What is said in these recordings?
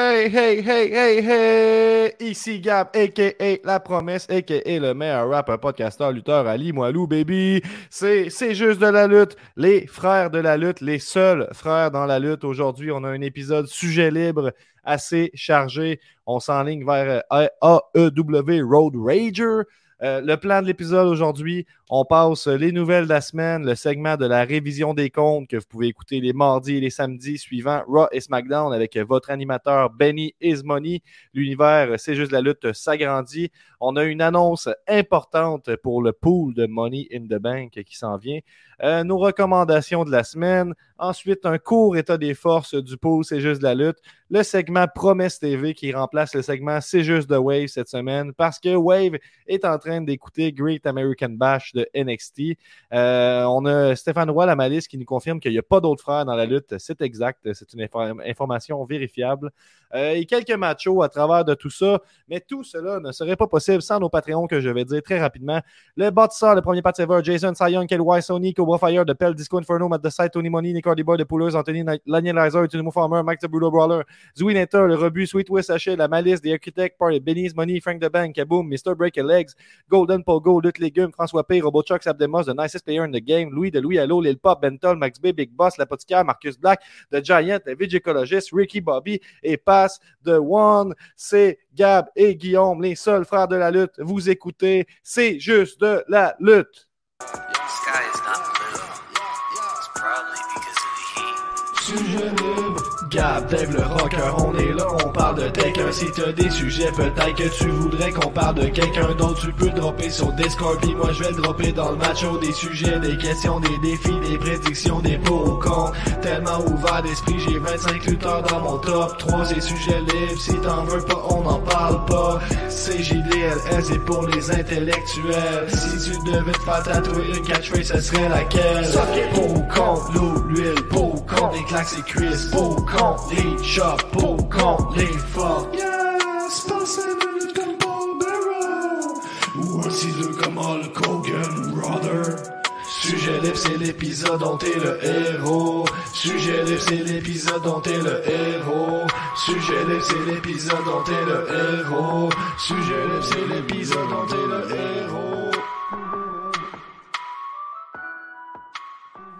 Hey, hey, hey, hey, hey! Ici Gab, a.k.a. La Promesse, a.k.a. le meilleur rapper, podcasteur, lutteur, Ali Moilou, baby! C'est, c'est juste de la lutte, les frères de la lutte, les seuls frères dans la lutte. Aujourd'hui, on a un épisode sujet libre assez chargé. On s'enligne vers euh, AEW Road Rager. Euh, le plan de l'épisode aujourd'hui, on passe les nouvelles de la semaine, le segment de la révision des comptes que vous pouvez écouter les mardis et les samedis suivants, Raw et SmackDown avec votre animateur Benny Ismoney. L'univers, c'est juste la lutte, s'agrandit. On a une annonce importante pour le pool de Money in the Bank qui s'en vient. Euh, nos recommandations de la semaine. Ensuite, un court état des forces du pool, c'est juste la lutte. Le segment Promesse TV qui remplace le segment C'est juste de Wave cette semaine parce que Wave est en train d'écouter Great American Bash de NXT. Euh, on a Stéphane Roy, la malice, qui nous confirme qu'il n'y a pas d'autres frères dans la lutte. C'est exact. C'est une information vérifiable. Euh, et quelques machos à travers de tout ça. Mais tout cela ne serait pas possible sans nos Patreons que je vais dire très rapidement. Le bâtisseur, le premier Pat Jason Sion, Kelly Sony, Cobra Fire, de Pell, Disco Inferno, Matt The Tony Money, Nick Hardy Boy, de Poolers, Anthony Lizer, Tunimo Farmer, Mike the Brutal Brawler, Zooey Netta, le Rebut, Sweet West Hachet, La Malice, The Architect, Party, Benny's Money, Frank the Bank, Kaboom, Mr. Break Legs, Golden Pogo, Lutte Légumes, François P, Robot Chuck, Sabdemos, The Nicest Player in the Game, Louis de Louis Allo, Lil Pop, Bentol, Max B, Big Boss, L'Apothicaire, Marcus Black, The Giant, The Vigicologist, Ricky Bobby et passe de One. C'est Gab et Guillaume, les seuls frères de la lutte. Vous écoutez, c'est juste de la lutte. Sujet Gab, Dave le rocker, on est là, on parle de quelqu'un. Si t'as des sujets, peut-être que tu voudrais qu'on parle de quelqu'un d'autre. Tu peux dropper sur Discord, puis moi je vais le dropper dans le match. Des sujets, des questions, des défis, des prédictions, des pour ou. Tellement ouvert d'esprit, j'ai 25 lutteurs dans mon top 3. C'est sujet libre, si t'en veux pas, on n'en parle pas. C'est JDLS, c'est pour les intellectuels. Si tu devais te faire tatouer une catchphrase, ce serait laquelle? Pour ou contre l'eau, l'huile, pour ou contre les claques et cuisses, pour les chops, pour ou contre les fuck. Yes, passez le tempo barrel. Voici deux comme Hulk Hogan, brother. Sujet libre, c'est l'épisode dont t'es le héros. Sujet libre, c'est l'épisode dont t'es le héros. Sujet libre, c'est l'épisode dont t'es le héros. Sujet libre, c'est l'épisode dont t'es le héros.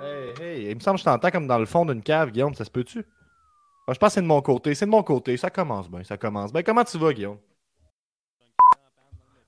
Hey, hey, il me semble que je t'entends comme dans le fond d'une cave, Guillaume, ça se peut-tu? Ah, je pense que c'est de mon côté, c'est de mon côté, ça commence bien, ça commence bien. Comment tu vas, Guillaume?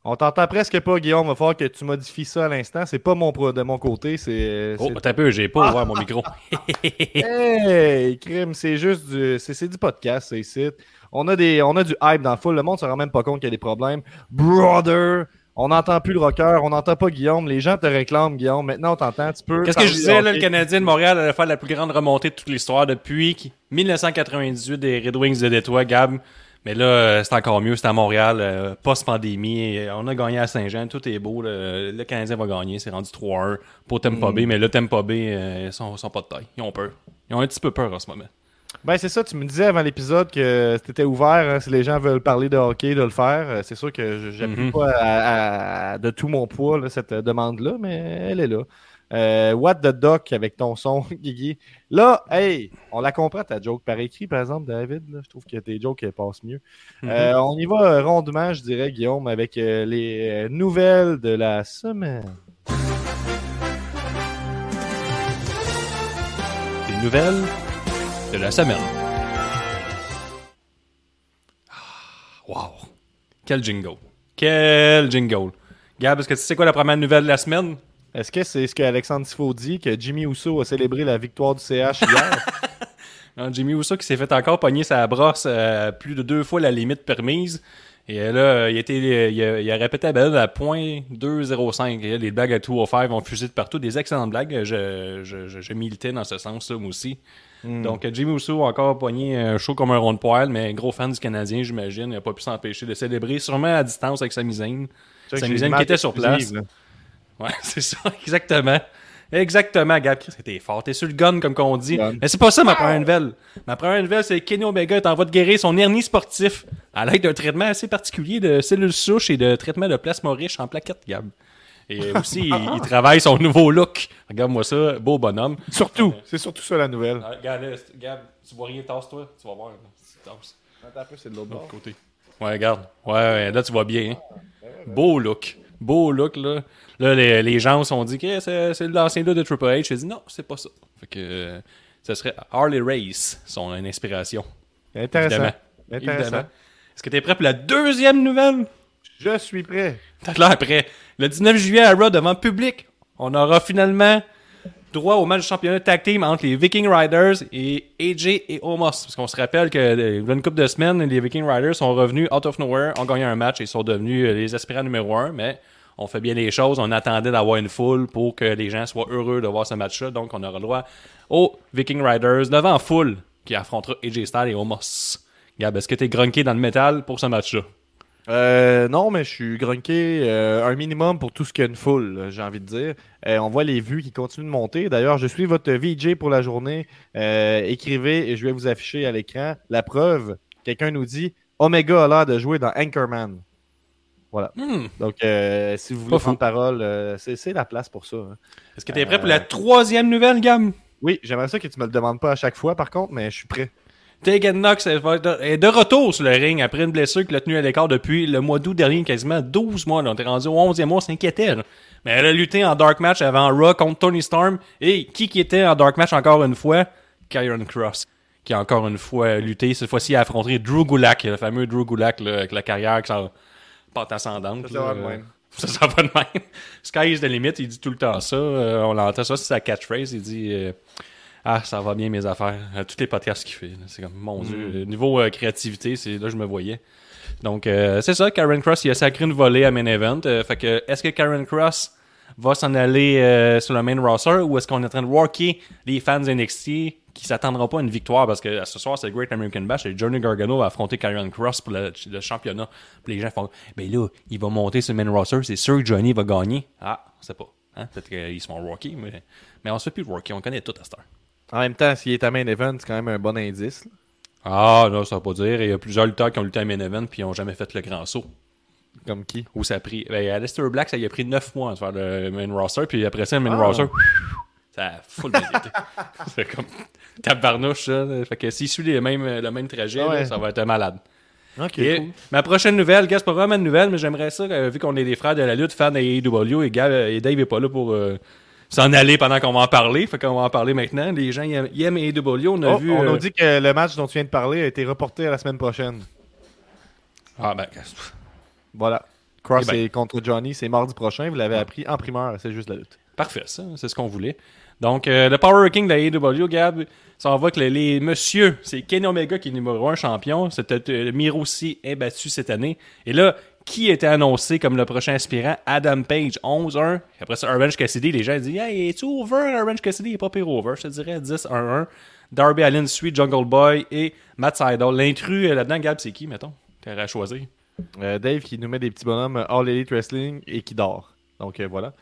On t'entend presque pas, Guillaume. Va falloir que tu modifies ça à l'instant. C'est pas mon pro de mon côté. C'est. Oh, t'as peu, j'ai pas ouvert mon micro. hey, crime, c'est juste du. C'est du podcast, c'est ici. On a, des, on a du hype dans le full. Le monde se rend même pas compte qu'il y a des problèmes. Brother! On n'entend plus le rocker, on n'entend pas Guillaume. Les gens te réclament, Guillaume. Maintenant, on t'entend. Tu peux. Qu'est-ce que je disais, là, le Canadien de Montréal allait faire la plus grande remontée de toute l'histoire depuis 1998 des Red Wings de Détroit, Gab. Mais là, euh, c'est encore mieux, c'est à Montréal, euh, post-pandémie. On a gagné à Saint-Jean, tout est beau. Le, le Canadien va gagner, c'est rendu 3-1 pour Tampa Bay. Mais le Tampa Bay, euh, ils sont, sont pas de taille. Ils ont peur. Ils ont un petit peu peur en ce moment. Ben, c'est ça, tu me disais avant l'épisode que c'était ouvert, hein, si les gens veulent parler de hockey, de le faire. C'est sûr que j'appuie Mhm. pas à- à- de tout mon poids là, cette demande-là, mais elle est là. Euh, what the duck avec ton son, Guigui? Là, hey, on la comprend ta joke par écrit, par exemple, David. là. Je trouve que tes jokes elles passent mieux. Mhm. Euh, on y va euh, rondement, je dirais, Guillaume, avec euh, les euh, nouvelles de la semaine. Les nouvelles de la semaine. Ah, Wow. Quel jingle. Quel jingle. Gab, est-ce que tu sais quoi la première nouvelle de la semaine? Est-ce que c'est ce qu'Alexandre Tifo dit, que Jimmy Uso a célébré la victoire du CH hier? Non, Jimmy Uso qui s'est fait encore pogner sa brosse euh, plus de deux fois la limite permise. Et là, il, était, il, a, il a répété la balade à .205. Et là, les blagues à 205 ont fusé de partout. Des excellentes blagues. Je, je, je, je militais dans ce sens-là, moi aussi. Donc, Jimmy Uso a encore pogné un show comme un rond de poil, mais gros fan du Canadien, j'imagine. Il n'a pas pu s'empêcher de célébrer, sûrement à distance avec sa misaine. Sa misaine qui était sur place. là. Ouais, c'est ça, exactement. Exactement, Gab. T'es fort, t'es sur le gun, comme qu'on dit. Gun. Mais c'est pas ça ma première nouvelle. Ma première nouvelle, c'est que Kenny Omega est en voie de guérir son hernie sportif à l'aide d'un traitement assez particulier de cellules souches et de traitement de plasma riche en plaquettes, Gab. Et aussi, il, il travaille son nouveau look. Regarde-moi ça, beau bonhomme. Surtout, c'est surtout ça la nouvelle. Ah, Regarde, Gab, tu vois rien, tasse-toi. Tu vas voir. là. Tu tasses. Attends un peu, c'est de l'autre côté. Ouais, regarde. Ouais, ouais, là, tu vois bien. hein. Beau look. Beau look, là. Là, les, les gens se sont dit que c'est c'est l'ancien look de Triple H. J'ai dit non, c'est pas ça. Fait que euh, ça serait Harley Race, son inspiration. Intéressant. Évidemment. Intéressant. Évidemment. Est-ce que t'es prêt pour la deuxième nouvelle? Je suis prêt. T'as l'air prêt. Le 19 juillet à Raw devant public, on aura finalement droit au match de championnat tag team entre les Viking Riders et AJ et Omos. Parce qu'on se rappelle que euh, y a une couple de semaines, les Viking Riders sont revenus out of nowhere, ont gagné un match et sont devenus euh, les aspirants numéro un, mais on fait bien les choses. On attendait d'avoir une foule pour que les gens soient heureux de voir ce match-là. Donc, on aura droit aux Viking Riders devant foule qui affrontera AJ Styles et Omos. Gab, est-ce que t'es grunqué dans le métal pour ce match-là? Euh, non, mais je suis grunqué euh, un minimum pour tout ce qu'il y a une foule, j'ai envie de dire. Euh, on voit les vues qui continuent de monter. D'ailleurs, je suis votre VJ pour la journée. Écrivez et je vais vous afficher à l'écran la preuve. Quelqu'un nous dit Omega a l'air de jouer dans Anchorman. Voilà. Hmm. Donc, si vous voulez Pas fou. prendre parole, c'est la place pour ça. hein. Est-ce que t'es prêt pour la troisième nouvelle, Gab? Oui, j'aimerais ça que tu me le demandes pas à chaque fois, par contre, mais je suis prêt. Tegan Knox est de retour sur le ring après une blessure qui l'a tenue à l'écart depuis le mois d'août dernier, quasiment 12 mois. Là. On est rendu au 11e mois, on s'inquiétait. Mais elle a lutté en dark match avant Raw contre Tony Storm. Et qui qui était en dark match encore une fois? Kyron Cross. Qui a encore une fois lutté. Cette fois-ci, a affronté Drew Gulak, le fameux Drew Gulak, là, avec la carrière qui s'en pente ascendante. Ça, va de même. Ça, ça va de même. Sky is the limit, il dit tout le temps ça. Euh, on l'entend ça, c'est sa catchphrase. Il dit euh, Ah, ça va bien mes affaires. Euh, tous les podcasts qu'il fait. C'est comme, mon Dieu. euh, Niveau euh, créativité, c'est là que je me voyais. Donc, euh, c'est ça. Karen Cross, il a sacré une volée à main event. Fait que, est-ce que Karen Cross va s'en aller sur le main roster ou est-ce qu'on est en train de worker les fans NXT qui s'attendront pas à une victoire? Parce que ce soir c'est le Great American Bash et Johnny Gargano va affronter Karen Cross pour le, le championnat. Puis les gens font ben là, il va monter sur le main roster, c'est sûr que Johnny va gagner. Ah, on sait pas. Hein? Peut-être qu'ils sont worky, mais, mais on se fait plus worky, on connaît tout à cette heure. En même temps, s'il est à main event, c'est quand même un bon indice. là. Ah, non, ça va pas dire. Il y a plusieurs lutteurs qui ont lutté à main event puis ils ont jamais fait le grand saut. Comme qui? Où ça a pris. Ben, Aleister Black, ça y a pris 9 mois à faire le main roster, puis après ça, le main Ah. roster, ça a full bien été. C'est comme tabarnouche, ça. là. Fait que s'il suit les mêmes, le même trajet, Ah ouais. là, ça va être malade. Ok, Et cool. ma prochaine nouvelle, gars, c'est pas vraiment une nouvelle, mais j'aimerais ça, euh, vu qu'on est des frères de la lutte, fans et, Gab- et Dave est pas là pour euh, s'en aller pendant qu'on va en parler. Fait qu'on va en parler maintenant. Les gens, ils aiment, AEW. On a Oh, vu. on euh, nous dit que le match dont tu viens de parler a été reporté à la semaine prochaine. Ah, ben, Voilà. Cross Eh ben. est contre Johnny, c'est mardi prochain. Vous l'avez appris en primeur, c'est juste la lutte. Parfait, ça, c'est ce qu'on voulait. Donc, euh, le Power Ranking de la AEW, Gab, ça en va que les, les messieurs, c'est Kenny Omega qui est numéro un champion. C'était euh, Miro aussi imbattu cette année. Et là, qui était annoncé comme le prochain aspirant? Adam Page, 11-1. Après ça, Orange Cassidy, les gens disent Hey, est-tu over? Orange Cassidy il est pas pire over. Je te dirais 10-1-1. Darby Allin suit Jungle Boy et Matt Sydal. L'intrus euh, là-dedans, Gab, c'est qui, mettons? T'aurais à choisir? Euh, Dave qui nous met des petits bonhommes euh, All Elite Wrestling et qui dort. Donc euh, voilà.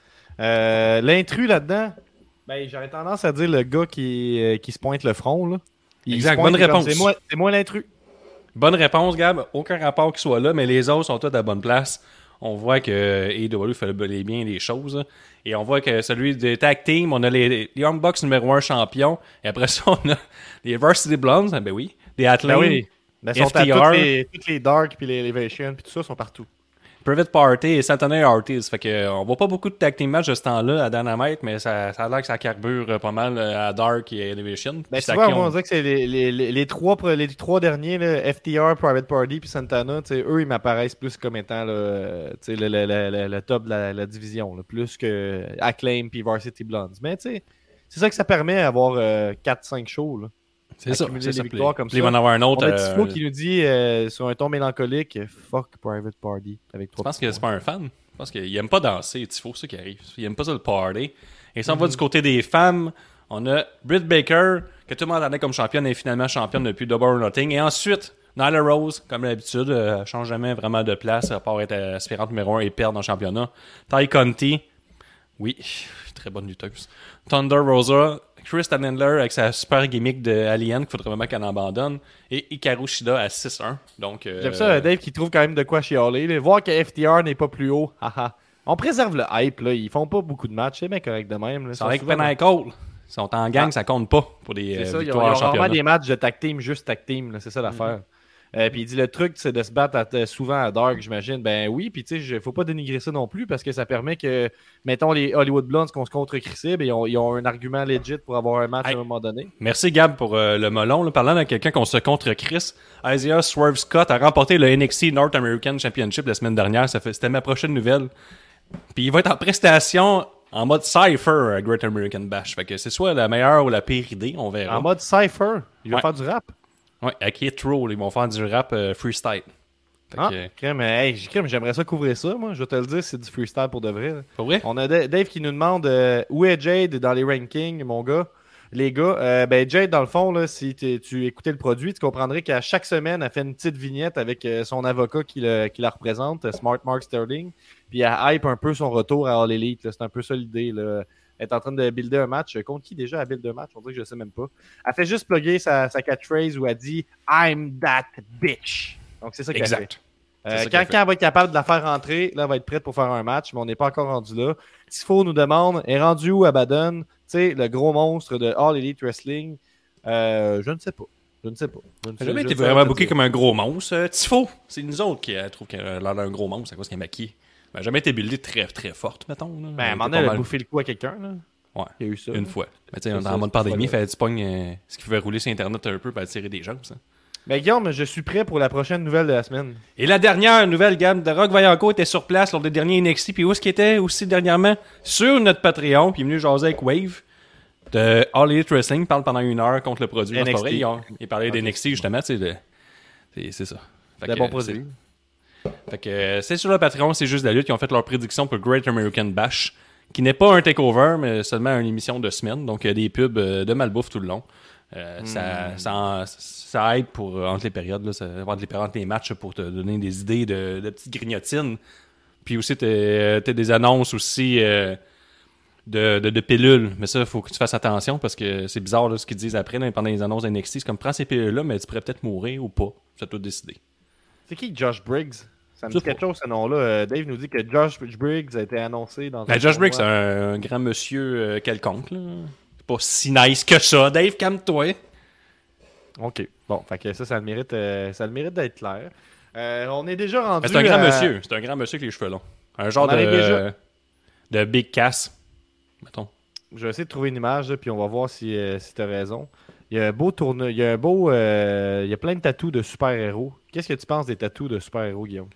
Euh, L'intrus là-dedans, ben, j'aurais tendance à dire le gars qui, qui se pointe le front. Là. Il Exact, bonne réponse. C'est moi, c'est moi l'intrus. Bonne réponse, Gab. Aucun rapport qui soit là, mais les autres sont tous à la bonne place. On voit que AEW fait les bien les choses. hein. Et on voit que celui des tag team, on a les, les Young Bucks numéro 1 champion. Et après ça, on a les Varsity Blondes. Ah ben oui. Les. Ben oui. Ben, ils sont à FTR. toutes les, toutes les Dark puis les Elevation puis tout ça sont partout. Private Party et Centenary Artists. Fait que, euh, on voit pas beaucoup de tag team match de ce temps-là à Dynamite, mais ça, ça a l'air que ça carbure euh, pas mal euh, à Dark et Elevation. Ben, tu vois, ont- on dirait que c'est les, les, les, les trois, les trois derniers, là, FTR, Private Party puis Santana, eux, ils m'apparaissent plus comme étant là, euh, le, le, le, le- le top de la, la division, là, plus que Acclaim puis Varsity Blondes. Mais tu sais, c'est ça que ça permet d'avoir 4-5 shows. Là. C'est ça. des ça. Victoires comme ça. Il va en avoir un autre. On a euh, Tifo qui nous dit euh, sur un ton mélancolique Fuck Private Party avec Je trois pense petits que c'est pas un fan. Je pense qu'il aime pas danser. Tifo, c'est ça qui arrive. Il aime pas ça le party. Et si on Mhm. va du côté des femmes, on a Britt Baker, que tout le monde attendait comme championne, et finalement championne depuis Double or Nothing. Et ensuite, Nyla Rose, comme d'habitude, euh, change jamais vraiment de place, à part être aspirante numéro 1 et perdre dans le championnat. Ty Conti, oui, très bonne lutteuse. Thunder Rosa, Chris Handler avec sa super gimmick de Alien, qu'il faudrait vraiment qu'elle abandonne. Et Hikaru Shida à 6-1. Donc, euh, J'aime ça, Dave, qui trouve quand même de quoi chialer. là. Voir que FTR n'est pas plus haut, haha. On préserve le hype, là. Ils font pas beaucoup de matchs, c'est bien correct de même. C'est avec souvent- Pinnacle. Ils sont en gang, Ah. ça compte pas pour des euh, ça, ils ont, ils victoires ont des matchs de tag team, juste tag team, c'est ça l'affaire. Euh, puis il dit le truc, c'est de se battre à- euh, souvent à Dark, j'imagine. Ben oui, puis tu sais, je- faut pas dénigrer ça non plus parce que ça permet que, mettons, les Hollywood Blondes qu'on se contre Crissib, ils ont, ils ont un argument legit pour avoir un match à un moment donné. Merci Gab pour euh, le melon. là. Parlant de quelqu'un qu'on se contre Chris, Isaiah Swerve Scott a remporté le NXT North American Championship la semaine dernière. Ça fait, c'était ma prochaine nouvelle. Puis il va être en prestation en mode Cypher à Great American Bash. Fait que c'est soit la meilleure ou la pire idée, on verra. En mode Cypher, il va Ouais. faire du rap? Ouais, avec Hit Roll, ils vont faire du rap euh, freestyle. Ah, que, crème, hey, crème, j'aimerais ça couvrir ça, moi. Je vais te le dire, c'est du freestyle pour de vrai. là. Pour vrai? On a Da- Dave qui nous demande euh, où est Jade dans les rankings, mon gars? Les gars, euh, ben Jade, dans le fond, là, si tu écoutais le produit, tu comprendrais qu'à chaque semaine, elle fait une petite vignette avec euh, son avocat qui, le- qui la représente, euh, Smart Mark Sterling. Puis elle hype un peu son retour à All Elite. C'est un peu ça l'idée. Est en train de builder un match. Contre qui déjà elle build un match? On dirait que je sais même pas. Elle fait juste plugger sa, sa catchphrase où elle dit I'm that bitch. Donc c'est ça qu'elle fait. Exact. Euh, quand, elle va être capable de la faire rentrer, là, elle va être prête pour faire un match, mais on n'est pas encore rendu là. Tifo nous demande est rendu où Abaddon? Tu sais, le gros monstre de All Elite Wrestling Euh, Je ne sais pas. Je ne sais pas. Je ne sais- jamais été ne vraiment booké comme un gros monstre. Euh, Tifo, c'est nous autres qui euh, trouvent qu'elle a d'un gros monstre à cause qu'elle est maquillée. N'a jamais été buildée très très forte, mettons. là. Ben, à un moment donné, elle a bouffé le coup à quelqu'un. là. Ouais. Il y a eu ça. Une là. fois. Mais tu sais, en mode pandémie, fois-là. fait du pogne euh, ce qui pouvait rouler sur Internet un peu pour attirer des gens. Ça. Mais Guillaume, je suis prêt pour la prochaine nouvelle de la semaine. Et la dernière nouvelle gamme de Rock Vaillancourt était sur place lors des derniers NXT. Puis où est-ce qu'il était aussi dernièrement? Sur notre Patreon. Puis il est venu jaser avec Wave de All Elite Wrestling. Il parle pendant une heure contre le produit. NXT. Il, il parlait des NXT justement. tu C'est ça. Fait que, bons produits. c'est- Fait que euh, c'est sur le Patreon, c'est juste la lutte qui ont fait leur prédiction pour Great American Bash, qui n'est pas un takeover, mais seulement une émission de semaine. Donc il y a des pubs euh, de malbouffe tout le long. Euh, ça, Hmm. ça, ça aide pour entre les périodes, là, ça, entre les périodes, entre les matchs pour te donner des idées de, de petites grignotines. Puis aussi, tu as des annonces aussi euh, de, de, de pilules. Mais ça, il faut que tu fasses attention parce que c'est bizarre là, ce qu'ils disent après là, pendant les annonces d'NXT. C'est comme prends ces pilules-là, mais tu pourrais peut-être mourir ou pas. C'est à toi de décider. C'est qui Josh Briggs? Ça me dit quelque chose ce nom-là. Euh, Dave nous dit que Josh Briggs a été annoncé dans Ben, Josh Briggs, c'est un, un grand monsieur euh, quelconque. là. C'est pas si nice que ça. Dave, calme-toi. Ok. Bon, fait que ça, ça le mérite, euh, ça le mérite d'être clair. Euh, on est déjà rendu. Ben, c'est un grand à- monsieur. C'est un grand monsieur avec les cheveux longs. Un genre On de, déjà. de Big Cass. Mettons. Je vais essayer de trouver une image, là, puis on va voir si, euh, si tu as raison. Il y a un beau tournoi. Il y a un beau. euh, il y a plein de tatous de super-héros. Qu'est-ce que tu penses des tatous de super-héros, Guillaume?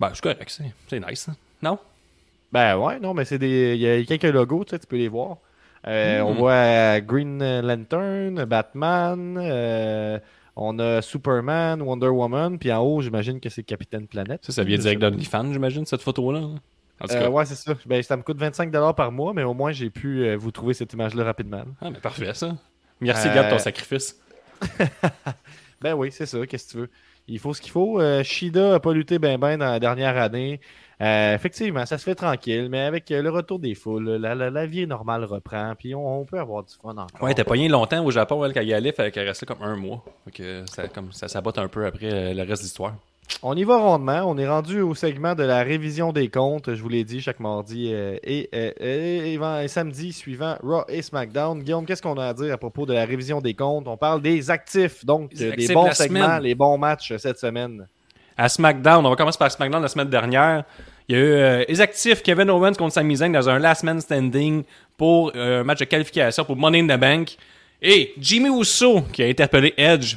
Ben, c'est correct. C'est, c'est nice. hein. Non? Ben ouais, non, mais c'est des. Il y a quelques logos, tu sais, tu peux les voir. Euh, Mm. On voit euh, Green Lantern, Batman, euh, on a Superman, Wonder Woman, puis en haut, j'imagine que c'est Capitaine Planète. Ça, ça vient Je direct d'OnlyFans, j'imagine, cette photo-là. En tout Euh, cas. ouais, c'est ça. Ben, ça me coûte 25$ par mois, mais au moins, j'ai pu vous trouver cette image-là rapidement. Ah, mais parfait, ça. Merci, Euh, Gab, de ton sacrifice. Ben oui, c'est ça. Qu'est-ce que tu veux? Il faut ce qu'il faut. Euh, Shida a pas lutté ben ben dans la dernière année. Euh, effectivement, ça se fait tranquille, mais avec euh, le retour des foules, la, la, la vie normale reprend, puis on, on peut avoir du fun encore. Ouais, t'as pogné longtemps au Japon, elle, quand il allait, fallait qu'elle comme un mois. Fait que ça, comme, ça sabote un peu après euh, le reste de l'histoire. On y va rondement. On est rendu au segment de la révision des comptes. Je vous l'ai dit chaque mardi euh, et, euh, et- et ven- et samedi suivant Raw et SmackDown. Guillaume, qu'est-ce qu'on a à dire à propos de la révision des comptes? On parle des actifs, donc Les euh, actifs des bons de segments, semaine. les bons matchs euh, cette semaine. À SmackDown, on va commencer par SmackDown la semaine dernière. Il y a eu euh, les actifs Kevin Owens contre Sami Zayn dans un last man standing pour euh, un match de qualification pour Money in the Bank. Et Jimmy Uso qui a interpellé Edge.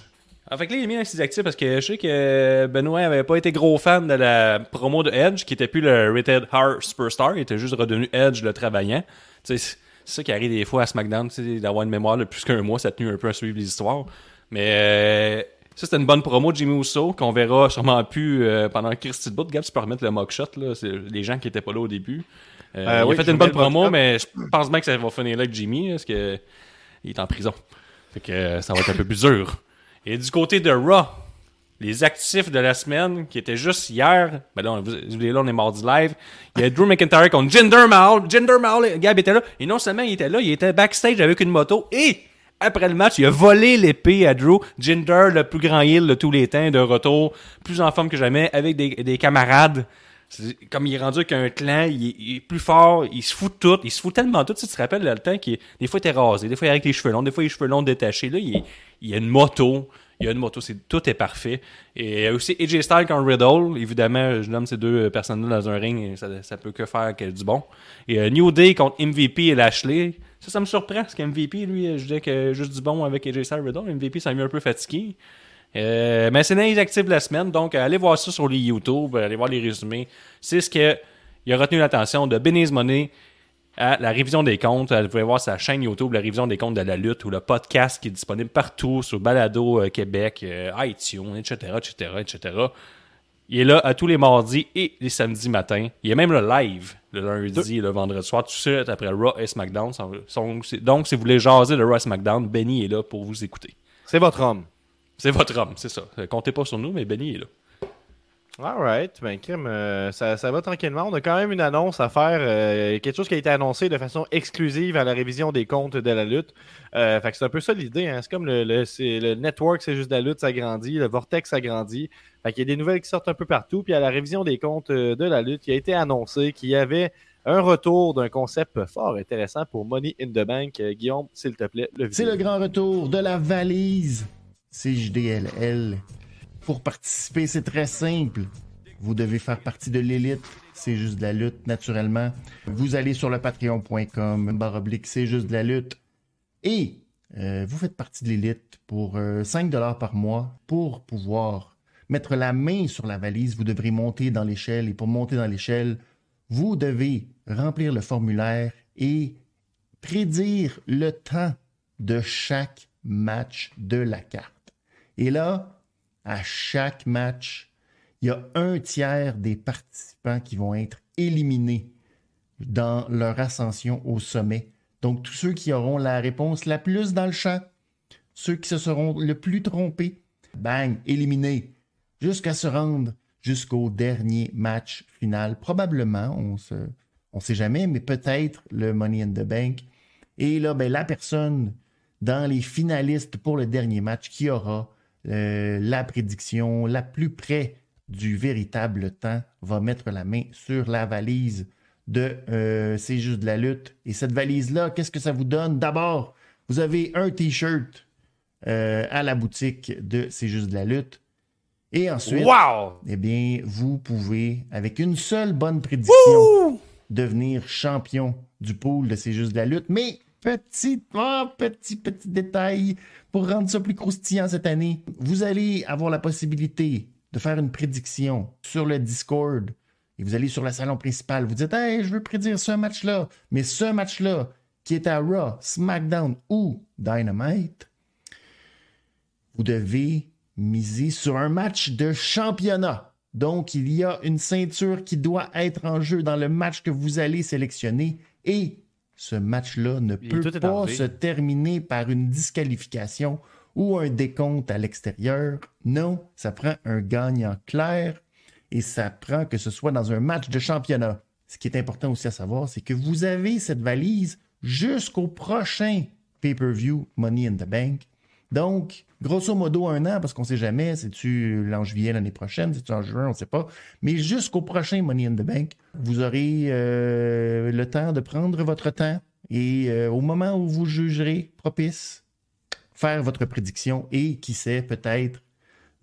En fait, là, il est mis dans ses actifs parce que je sais que Benoît avait pas été gros fan de la promo de Edge, qui était plus le Rated Heart Superstar, il était juste redevenu Edge le travaillant. Tu sais, C'est ça qui arrive des fois à SmackDown, d'avoir une mémoire de plus qu'un mois, ça a tenu un peu à suivre les histoires. Mais euh, ça, c'était une bonne promo de Jimmy Uso qu'on verra sûrement plus euh, pendant Christy de bout. Gab, tu peux remettre le mock-shot, là. C'est les gens qui étaient pas là au début. Euh, Euh, il oui, a fait une bonne promo, mais je pense bien que ça va finir là avec Jimmy, parce que il est en prison. Fait que ça va être un peu plus dur. Et du côté de Raw, les actifs de la semaine, qui étaient juste hier, ben là, voulez là, on est mardi live, il y a Drew McIntyre contre Jinder Mahal. Jinder Mahal, Gab était là, et non seulement il était là, il était backstage avec une moto, et après le match, il a volé l'épée à Drew. Jinder, le plus grand heel de tous les temps, de retour, plus en forme que jamais, avec des, des camarades. Comme il est rendu avec un clan, il est, plus fort, il se fout de tout, il se fout tellement de tout. Tu, tu te rappelles le temps qu'il des fois il était rasé, des fois il avec les cheveux longs, des fois les cheveux longs détachés. Là, il, il y a une moto, il y a une moto, tout est parfait. Et il y a aussi AJ Styles contre Riddle. Évidemment, je nomme ces deux personnes-là dans un ring, et ça, ça peut que faire que du bon. Et euh, New Day contre MVP et Lashley. Ça, ça me surprend, parce qu'MVP, lui, je disais que juste du bon avec AJ Styles Riddle. MVP, ça m'a un peu fatigué. Euh, mais c'est de la semaine, donc euh, allez voir ça sur les YouTube, euh, allez voir les résumés. C'est ce que il a retenu l'attention de Benny's Money à la révision des comptes. Vous pouvez voir sa chaîne YouTube, la révision des comptes de la lutte, ou le podcast qui est disponible partout sur Balado euh, Québec, euh, iTunes, etc., etc., etc. Il est là à tous les mardis et les samedis matins. Il y a même le live le lundi et le vendredi soir, tout de suite après Raw et SmackDown. Donc, si vous voulez jaser de Raw et SmackDown, Benny est là pour vous écouter. C'est votre homme. C'est votre homme, c'est ça. Euh, Comptez pas sur nous, mais Benny est là. Alright, ben crime, euh, ça, ça va tranquillement. On a quand même une annonce à faire, euh, quelque chose qui a été annoncé de façon exclusive à la révision des comptes de la lutte. Euh, fait que c'est un peu ça l'idée, hein. c'est comme le, le, le network, c'est juste la lutte, ça grandit, le vortex, ça grandit. Fait qu'il y a des nouvelles qui sortent un peu partout, puis à la révision des comptes de la lutte, il a été annoncé qu'il y avait un retour d'un concept fort intéressant pour Money in the Bank. Guillaume, s'il te plaît, le C'est le grand retour de la valise CJDLL. Pour participer, c'est très simple. Vous devez faire partie de l'élite. C'est juste de la lutte, naturellement. Vous allez sur le patreon.com, barre oblique, c'est juste de la lutte. Et euh, vous faites partie de l'élite pour euh, 5 dollars par mois pour pouvoir mettre la main sur la valise. Vous devrez monter dans l'échelle. Et pour monter dans l'échelle, vous devez remplir le formulaire et prédire le temps de chaque match de la carte. Et là, à chaque match, il y a un tiers des participants qui vont être éliminés dans leur ascension au sommet. Donc, tous ceux qui auront la réponse la plus dans le champ, ceux qui se seront le plus trompés, bang, éliminés, jusqu'à se rendre jusqu'au dernier match final. Probablement, on on sait jamais, mais peut-être le Money in the Bank. Et là, ben, la personne dans les finalistes pour le dernier match qui aura euh, la prédiction la plus près du véritable temps va mettre la main sur la valise de euh, C'est juste de la lutte. Et cette valise-là, qu'est-ce que ça vous donne? D'abord, vous avez un T-shirt euh, à la boutique de C'est juste de la lutte. Et ensuite, Wow! eh bien, vous pouvez, avec une seule bonne prédiction, devenir champion du pool de C'est juste de la lutte. Mais petit, petit, petit détail pour rendre ça plus croustillant cette année, vous allez avoir la possibilité de faire une prédiction sur le Discord. Et vous allez sur le salon principal. Vous dites, hey, je veux prédire ce match-là. Mais ce match-là, qui est à Raw, SmackDown ou Dynamite, vous devez miser sur un match de championnat. Donc, il y a une ceinture qui doit être en jeu dans le match que vous allez sélectionner et ce match-là ne Il peut pas énervé. se terminer par une disqualification ou un décompte à l'extérieur. Non, ça prend un gagnant clair et ça prend que ce soit dans un match de championnat. Ce qui est important aussi à savoir, c'est que vous avez cette valise jusqu'au prochain pay-per-view Money in the Bank. Donc, grosso modo, un an, parce qu'on ne sait jamais, c'est-tu l'an juillet l'année prochaine, c'est-tu en juin, on ne sait pas. Mais jusqu'au prochain Money in the Bank, vous aurez euh, le temps de prendre votre temps et euh, au moment où vous jugerez propice, faire votre prédiction et, qui sait, peut-être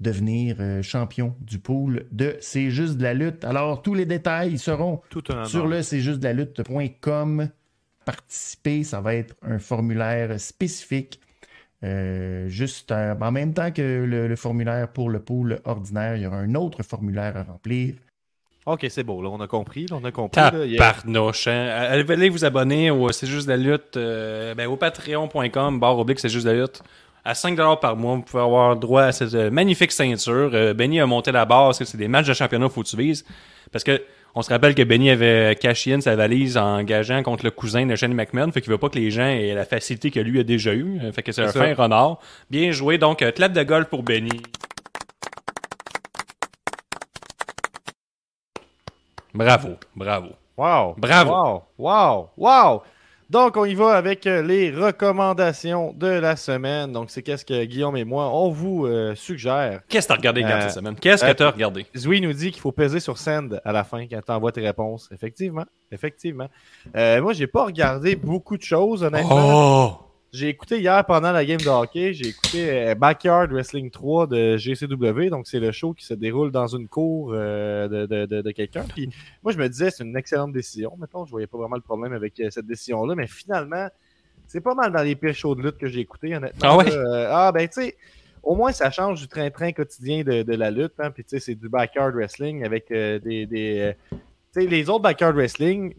devenir euh, champion du pool de C'est juste de la lutte. Alors, tous les détails seront Tout sur le c'est juste de la lutte.com. Participer, ça va être un formulaire spécifique. Euh, juste euh, en même temps que le, le formulaire pour le pool ordinaire, il y aura un autre formulaire à remplir. Ok, c'est beau, là, on a compris, là, on a compris. là. Hein. Allez vous abonner au C'est juste la lutte, euh, ben, au patreon.com, barre oblique, c'est juste la lutte. À 5$ par mois, vous pouvez avoir droit à cette euh, magnifique ceinture. Euh, Benny a monté la barre parce que c'est des matchs de championnat, faut que tu vises. Parce que on se rappelle que Benny avait caché in sa valise en engageant contre le cousin de Shane McMahon. Fait qu'il veut pas que les gens aient la facilité que lui a déjà eu. Euh, Fait que c'est un fin renard. Bien joué. Donc, euh, clap de golf pour Benny. Bravo, bravo. Wow. Bravo. Wow. Wow. Wow. Donc, on y va avec euh, les recommandations de la semaine. Donc, c'est qu'est-ce que Guillaume et moi, on vous euh, suggère. Qu'est-ce que t'as regardé Gab, Euh, cette semaine? Qu'est-ce que euh, t'as regardé? Zoui nous dit qu'il faut peser sur send à la fin quand tu envoies tes réponses. Effectivement. Effectivement. Moi, j'ai pas regardé beaucoup de choses, honnêtement. Oh! J'ai écouté hier pendant la game de hockey, j'ai écouté euh, Backyard Wrestling 3 de GCW. Donc, c'est le show qui se déroule dans une cour euh, de, de, de, de quelqu'un. Puis, moi, je me disais, c'est une excellente décision. Mettons, je voyais pas vraiment le problème avec euh, cette décision-là. Mais finalement, c'est pas mal dans les pires shows de lutte que j'ai écouté, honnêtement. Ah ouais? Euh, ah, ben, tu sais, au moins, ça change du train-train quotidien de, de la lutte. Hein. Puis, tu sais, c'est du Backyard Wrestling avec euh, des. des euh, tu sais, les autres Backyard Wrestling,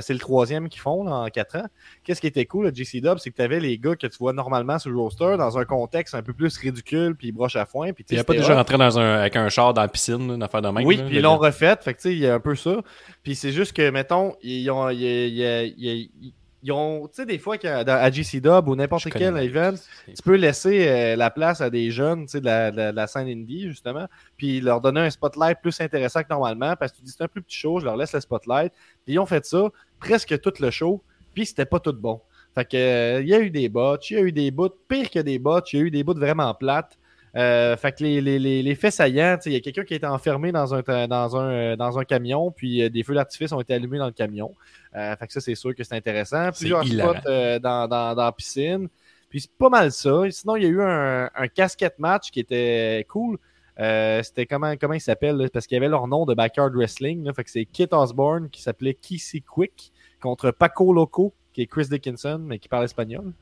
c'est le troisième qu'ils font là, en quatre ans. Qu'est-ce qui était cool à GC Dub, c'est que tu avais les gars que tu vois normalement sur le roster dans un contexte un peu plus ridicule, puis broche à foin. Puis Il a pas déjà rentré dans un, avec un char dans la piscine, là, une affaire de même. Oui, puis le ils l'ont refait. Fait que tu sais, il y a un peu ça. Puis c'est juste que, mettons, ils ont. ils- ils- ils- ils- ont. Tu sais, des fois, qu'à- dans- à GC Dub ou n'importe quel event, tu peux laisser euh, la place à des jeunes, tu sais, de la, de la- de la scène indie, justement, puis leur donner un spotlight plus intéressant que normalement, parce que tu dis, c'est un plus petit show, je leur laisse le spotlight. Puis ils ont fait ça presque tout le show, puis c'était pas tout bon. Fait que, euh, il y a eu des bots, il y a eu des bouts, pire que des bots, il y a eu des bouts vraiment plates. Euh, fait que les, les, les, les faits saillants, tu sais, il y a quelqu'un qui a été enfermé dans un, dans un, euh, dans un camion, puis euh, des feux d'artifice ont été allumés dans le camion. Euh, fait que ça, c'est sûr que c'est intéressant. Plusieurs spots euh, dans, dans, dans la piscine. Puis c'est pas mal ça. Sinon, il y a eu un, un casquette match qui était cool. Euh, c'était comment, comment il s'appelle? Parce qu'il y avait leur nom de Backyard Wrestling. là. Fait que c'est Kit Osborne qui s'appelait Kissy Quick contre Paco Loco, qui est Chris Dickinson, mais qui parle espagnol.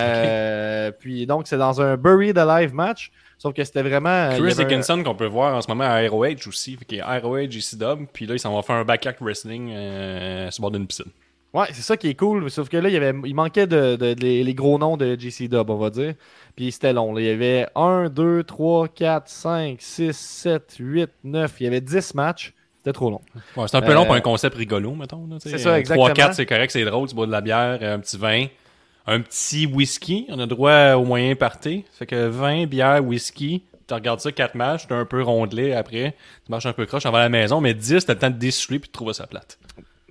Euh, Puis donc, c'est dans un Buried Alive match. Sauf que c'était vraiment. euh, Chris un- Dickinson qu'on peut voir en ce moment à ROH aussi, qu'il est ROH ici Dub, puis là il s'en va faire un backyard wrestling euh, sur le bord d'une piscine. Ouais, c'est ça qui est cool. Sauf que là, il, y avait, il manquait de, de- de- les, les gros noms de GC Dub, on va dire. Puis c'était long. là. Il y avait 1, 2, 3, 4, 5, 6, 7, 8, 9. Il y avait 10 matchs. C'était trop long. Ouais, c'est un peu long Euh, pour un concept rigolo, mettons. tu c'est ça, Euh, exactement. 3-4, c'est correct, c'est drôle, tu bois de la bière, un petit vin, un petit whisky. On a droit au moyen party. Fait que vin, bière, whisky. Tu regardes ça, 4 matchs, t'es un peu rondelé après. Tu marches un peu croche, on va à la maison, mais 10, t'as le temps de dessouler puis de trouver ça plate.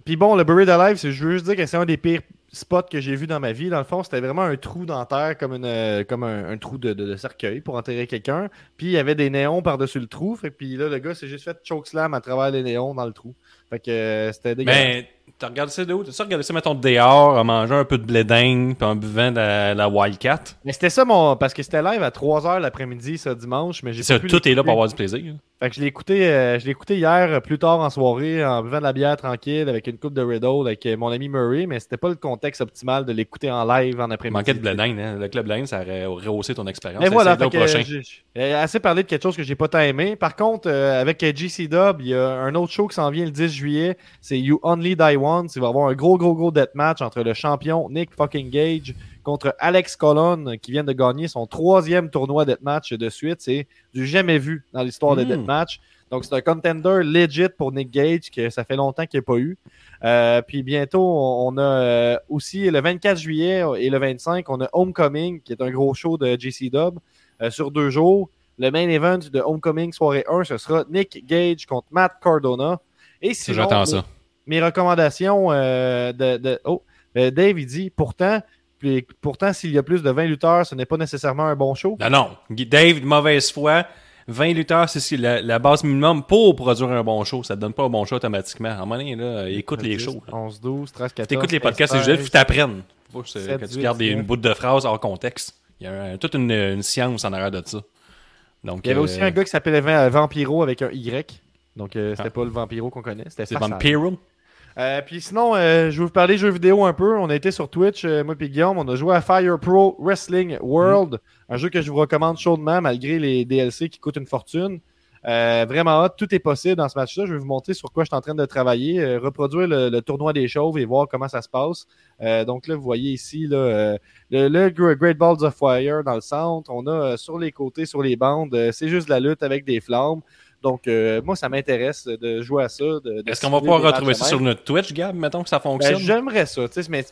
Puis bon, le Buried Alive, c'est- je veux juste dire que c'est un des pires spots que j'ai vu dans ma vie. Dans le fond, c'était vraiment un trou dentaire, comme, une, euh, comme un, un trou de, de- de cercueil pour enterrer quelqu'un. Puis il y avait des néons par-dessus le trou. Fait puis là, le gars s'est juste fait chokeslam à travers les néons dans le trou. Fait que euh, c'était dégueulasse. Mais t'as regardé ça de où? T'as regardé ça, mettons, dehors, en mangeant un peu de blé d'Inde, puis en buvant de la, la Wildcat? Mais c'était ça mon. Parce que c'était live à 3h l'après-midi ce dimanche. Mais j'ai Ça, tout est là pour avoir du plaisir. Fait que je l'ai écouté, euh, je l'ai écouté hier euh, plus tard en soirée en buvant de la bière tranquille avec une coupe de Riddle avec euh, mon ami Murray, mais c'était pas le contexte optimal de l'écouter en live en après-midi. manquait de blé d'Inde, hein? Le club d'Inde, ça aurait rehaussé ton expérience. Mais voilà, fait que, prochain. assez parlé de quelque chose que j'ai pas tant aimé. Par contre, euh, avec GC Dub, il y a un autre show qui s'en vient le 10 juillet. C'est You Only Die Il va y avoir un gros, gros, gros deathmatch entre le champion Nick fucking Gage contre Alex Colon qui vient de gagner son troisième tournoi deathmatch de suite. C'est du jamais vu dans l'histoire des Hmm. deathmatch. Donc, c'est un contender legit pour Nick Gage que ça fait longtemps qu'il n'y a pas eu. Euh, puis bientôt, on, a euh, aussi le 24 juillet et le 25, on a Homecoming, qui est un gros show de JC Dub euh, sur deux jours. Le main event de Homecoming soirée 1, ce sera Nick Gage contre Matt Cardona. Et Ça, sinon, J'attends ça. Mes recommandations euh, de, de- Oh, euh, Dave, il dit pourtant, puis- pourtant s'il y a plus de 20 lutteurs, ce n'est pas nécessairement un bon show. Non, non. Dave, de mauvaise foi. 20 lutteurs, c'est la, la base minimum pour produire un bon show. Ça te donne pas un bon show automatiquement. À un moment donné, là, écoute les 10, shows. là. 11, 12, 13, 14. T'écoutes les podcasts, c'est 15, juste, que t'apprennes. 7, que tu 8, gardes des- 9. une bout de phrase hors contexte. Il y a un- toute une, une science en arrière de ça. Donc, Il y avait euh, aussi un gars qui s'appelait Va- Vampiro avec un Y. Donc, euh, c'était Ah. pas le Vampiro qu'on connaît. C'était. Vampiro? Euh, puis sinon, euh, je vais vous parler jeux vidéo un peu. On a été sur Twitch, euh, moi et Guillaume. On a joué à Fire Pro Wrestling World, un jeu que je vous recommande chaudement malgré les DLC qui coûtent une fortune. Vraiment tout est possible dans ce match-là. Je vais vous montrer sur quoi je suis en train de travailler, reproduire le, tournoi des chauves et voir comment ça se passe. Donc là, vous voyez ici le, le Gr- Great Balls of Fire dans le centre. On a sur les côtés, sur les bandes, c'est juste la lutte avec des flammes. Donc euh, moi, ça m'intéresse de jouer à ça. Est-ce qu'on va pouvoir retrouver ça sur notre Twitch, Gab, mettons que ça Ben, fonctionne? J'aimerais ça, tu sais, mais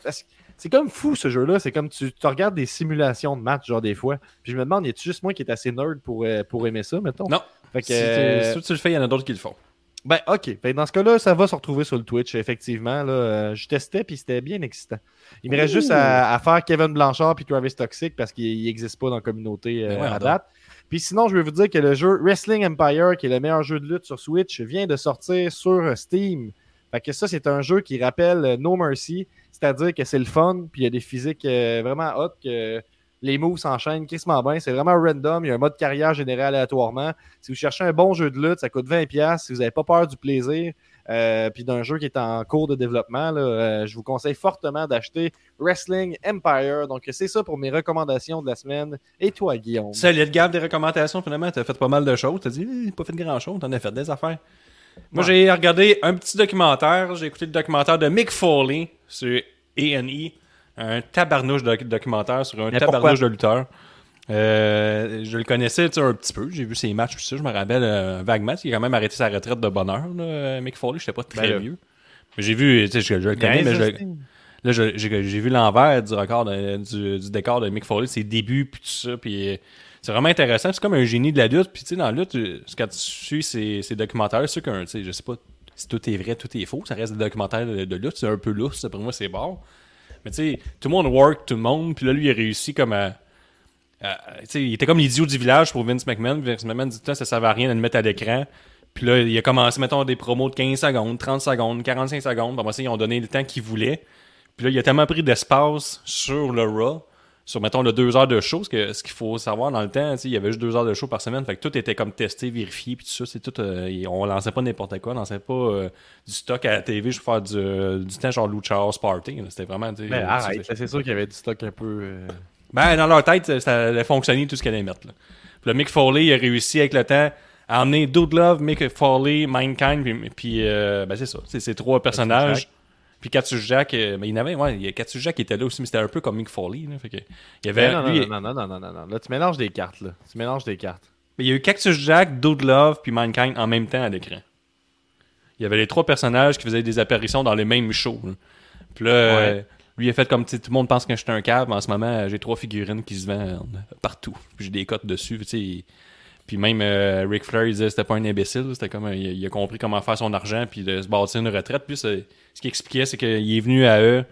c'est comme fou ce jeu-là. C'est comme tu, tu regardes des simulations de matchs, genre des fois. Puis je me demande, y a-tu juste moi qui est assez nerd pour, euh, pour aimer ça, mettons? Non. Fait que, si, euh, tu, si tu le fais, il y en a d'autres qui le font. ben, ok. Fait dans ce cas-là, ça va se retrouver sur le Twitch, effectivement. Là, Euh, je testais, puis c'était bien excitant. Il me reste juste à, à faire Kevin Blanchard puis Travis Toxic parce qu'il n'existe pas dans la communauté Ben ouais, à date. Puis sinon, je vais vous dire que le jeu Wrestling Empire, qui est le meilleur jeu de lutte sur Switch, vient de sortir sur Steam. Fait que ça, c'est un jeu qui rappelle euh, No Mercy, c'est-à-dire que c'est le fun, puis il y a des physiques euh, vraiment hot, que les moves s'enchaînent crissement bien. C'est vraiment random, il y a un mode carrière généré aléatoirement. Si vous cherchez un bon jeu de lutte, ça coûte 20$. Si vous n'avez pas peur du plaisir, euh, puis d'un jeu qui est en cours de développement, là, euh, je vous conseille fortement d'acheter Wrestling Empire. Donc, c'est ça pour mes recommandations de la semaine. Et toi, Guillaume? Solide, Gab, des recommandations, finalement. T'as fait pas mal de choses. T'as dit, Eh, pas fait grand-chose. T'en as fait des affaires. Moi, j'ai regardé un petit documentaire. J'ai écouté le documentaire de Mick Foley sur A&E. Un tabarnouche de documentaire sur un Mais tabarnouche pourquoi? de lutteur. Euh, je le connaissais un petit peu. J'ai vu ses matchs, tout ça. Je me rappelle euh, vaguement. Il a quand même arrêté sa retraite de bonheur, là, Mick Foley. Je pas très Ben vieux. Mais j'ai vu, tu sais, je, je le connais, mais je, Là, j'ai vu l'envers du record de- du, du décor de Mick Foley, ses débuts, puis tout ça, puis euh, c'est vraiment intéressant. C'est comme un génie de la lutte, puis tu sais, dans la lutte, euh, quand tu suis ces, ces documentaires, c'est sûr qu'un, tu sais, je sais pas si tout est vrai, tout est faux, ça reste des documentaires de, de lutte, c'est un peu lousse, pour moi, c'est bon. Mais tu sais, tout le monde work, tout le monde, puis là, lui, il a réussi comme à... sais, il était comme l'idiot du village pour Vince McMahon, Vince McMahon dit, ça servait à rien de le mettre à l'écran. Puis là, il a commencé, mettons, des promos de 15 secondes, 30 secondes, 45 secondes. Puis après ça, ils ont donné le temps qu'ils voulaient. Puis là, il a tellement pris d'espace sur le Raw, sur, mettons, le deux heures de show, parce que ce qu'il faut savoir dans le temps, il y avait juste deux heures de show par semaine, fait que tout était comme testé, vérifié, puis tout ça, c'est tout, euh, on lançait pas n'importe quoi, on lançait pas euh, du stock à la TV, je faire du, euh, du temps genre Lucha House Party, c'était vraiment... tu sais, Ben, euh, arrête, c'est sûr qu'il y avait du stock un peu. Ben, dans leur tête, ça- allait fonctionner tout ce qu'elle allait mettre. Là. Puis le Mick Foley, il a réussi avec le temps à emmener Dude Love, Mick Foley, Mankind, puis, puis euh, ben c'est ça. C'est ces trois personnages. Puis Katsu Jack, euh, ben, il y en avait, ouais, il y a Katsu Jack qui était là aussi, mais c'était un peu comme Mick Foley. Là, fait que, il y avait, Ben, non, lui, non, non, non, non, non, non, non. Là, tu mélanges des cartes, là. Tu mélanges des cartes. mais il y a eu Cactus Jack, Dude Love, puis Mankind en même temps à l'écran. Il y avait les trois personnages qui faisaient des apparitions dans les mêmes shows. là. Puis là, euh, lui a fait comme tout le monde pense que je suis un mais en ce moment, euh, j'ai trois figurines qui se vendent partout. J'ai des cotes dessus. Puis même euh, Ric Flair, il disait c'était pas un imbécile, c'était comme un- il, a- compris comment faire son argent puis de se bâtir une retraite. Puis ce qu'il expliquait, c'est qu'il est venu à eux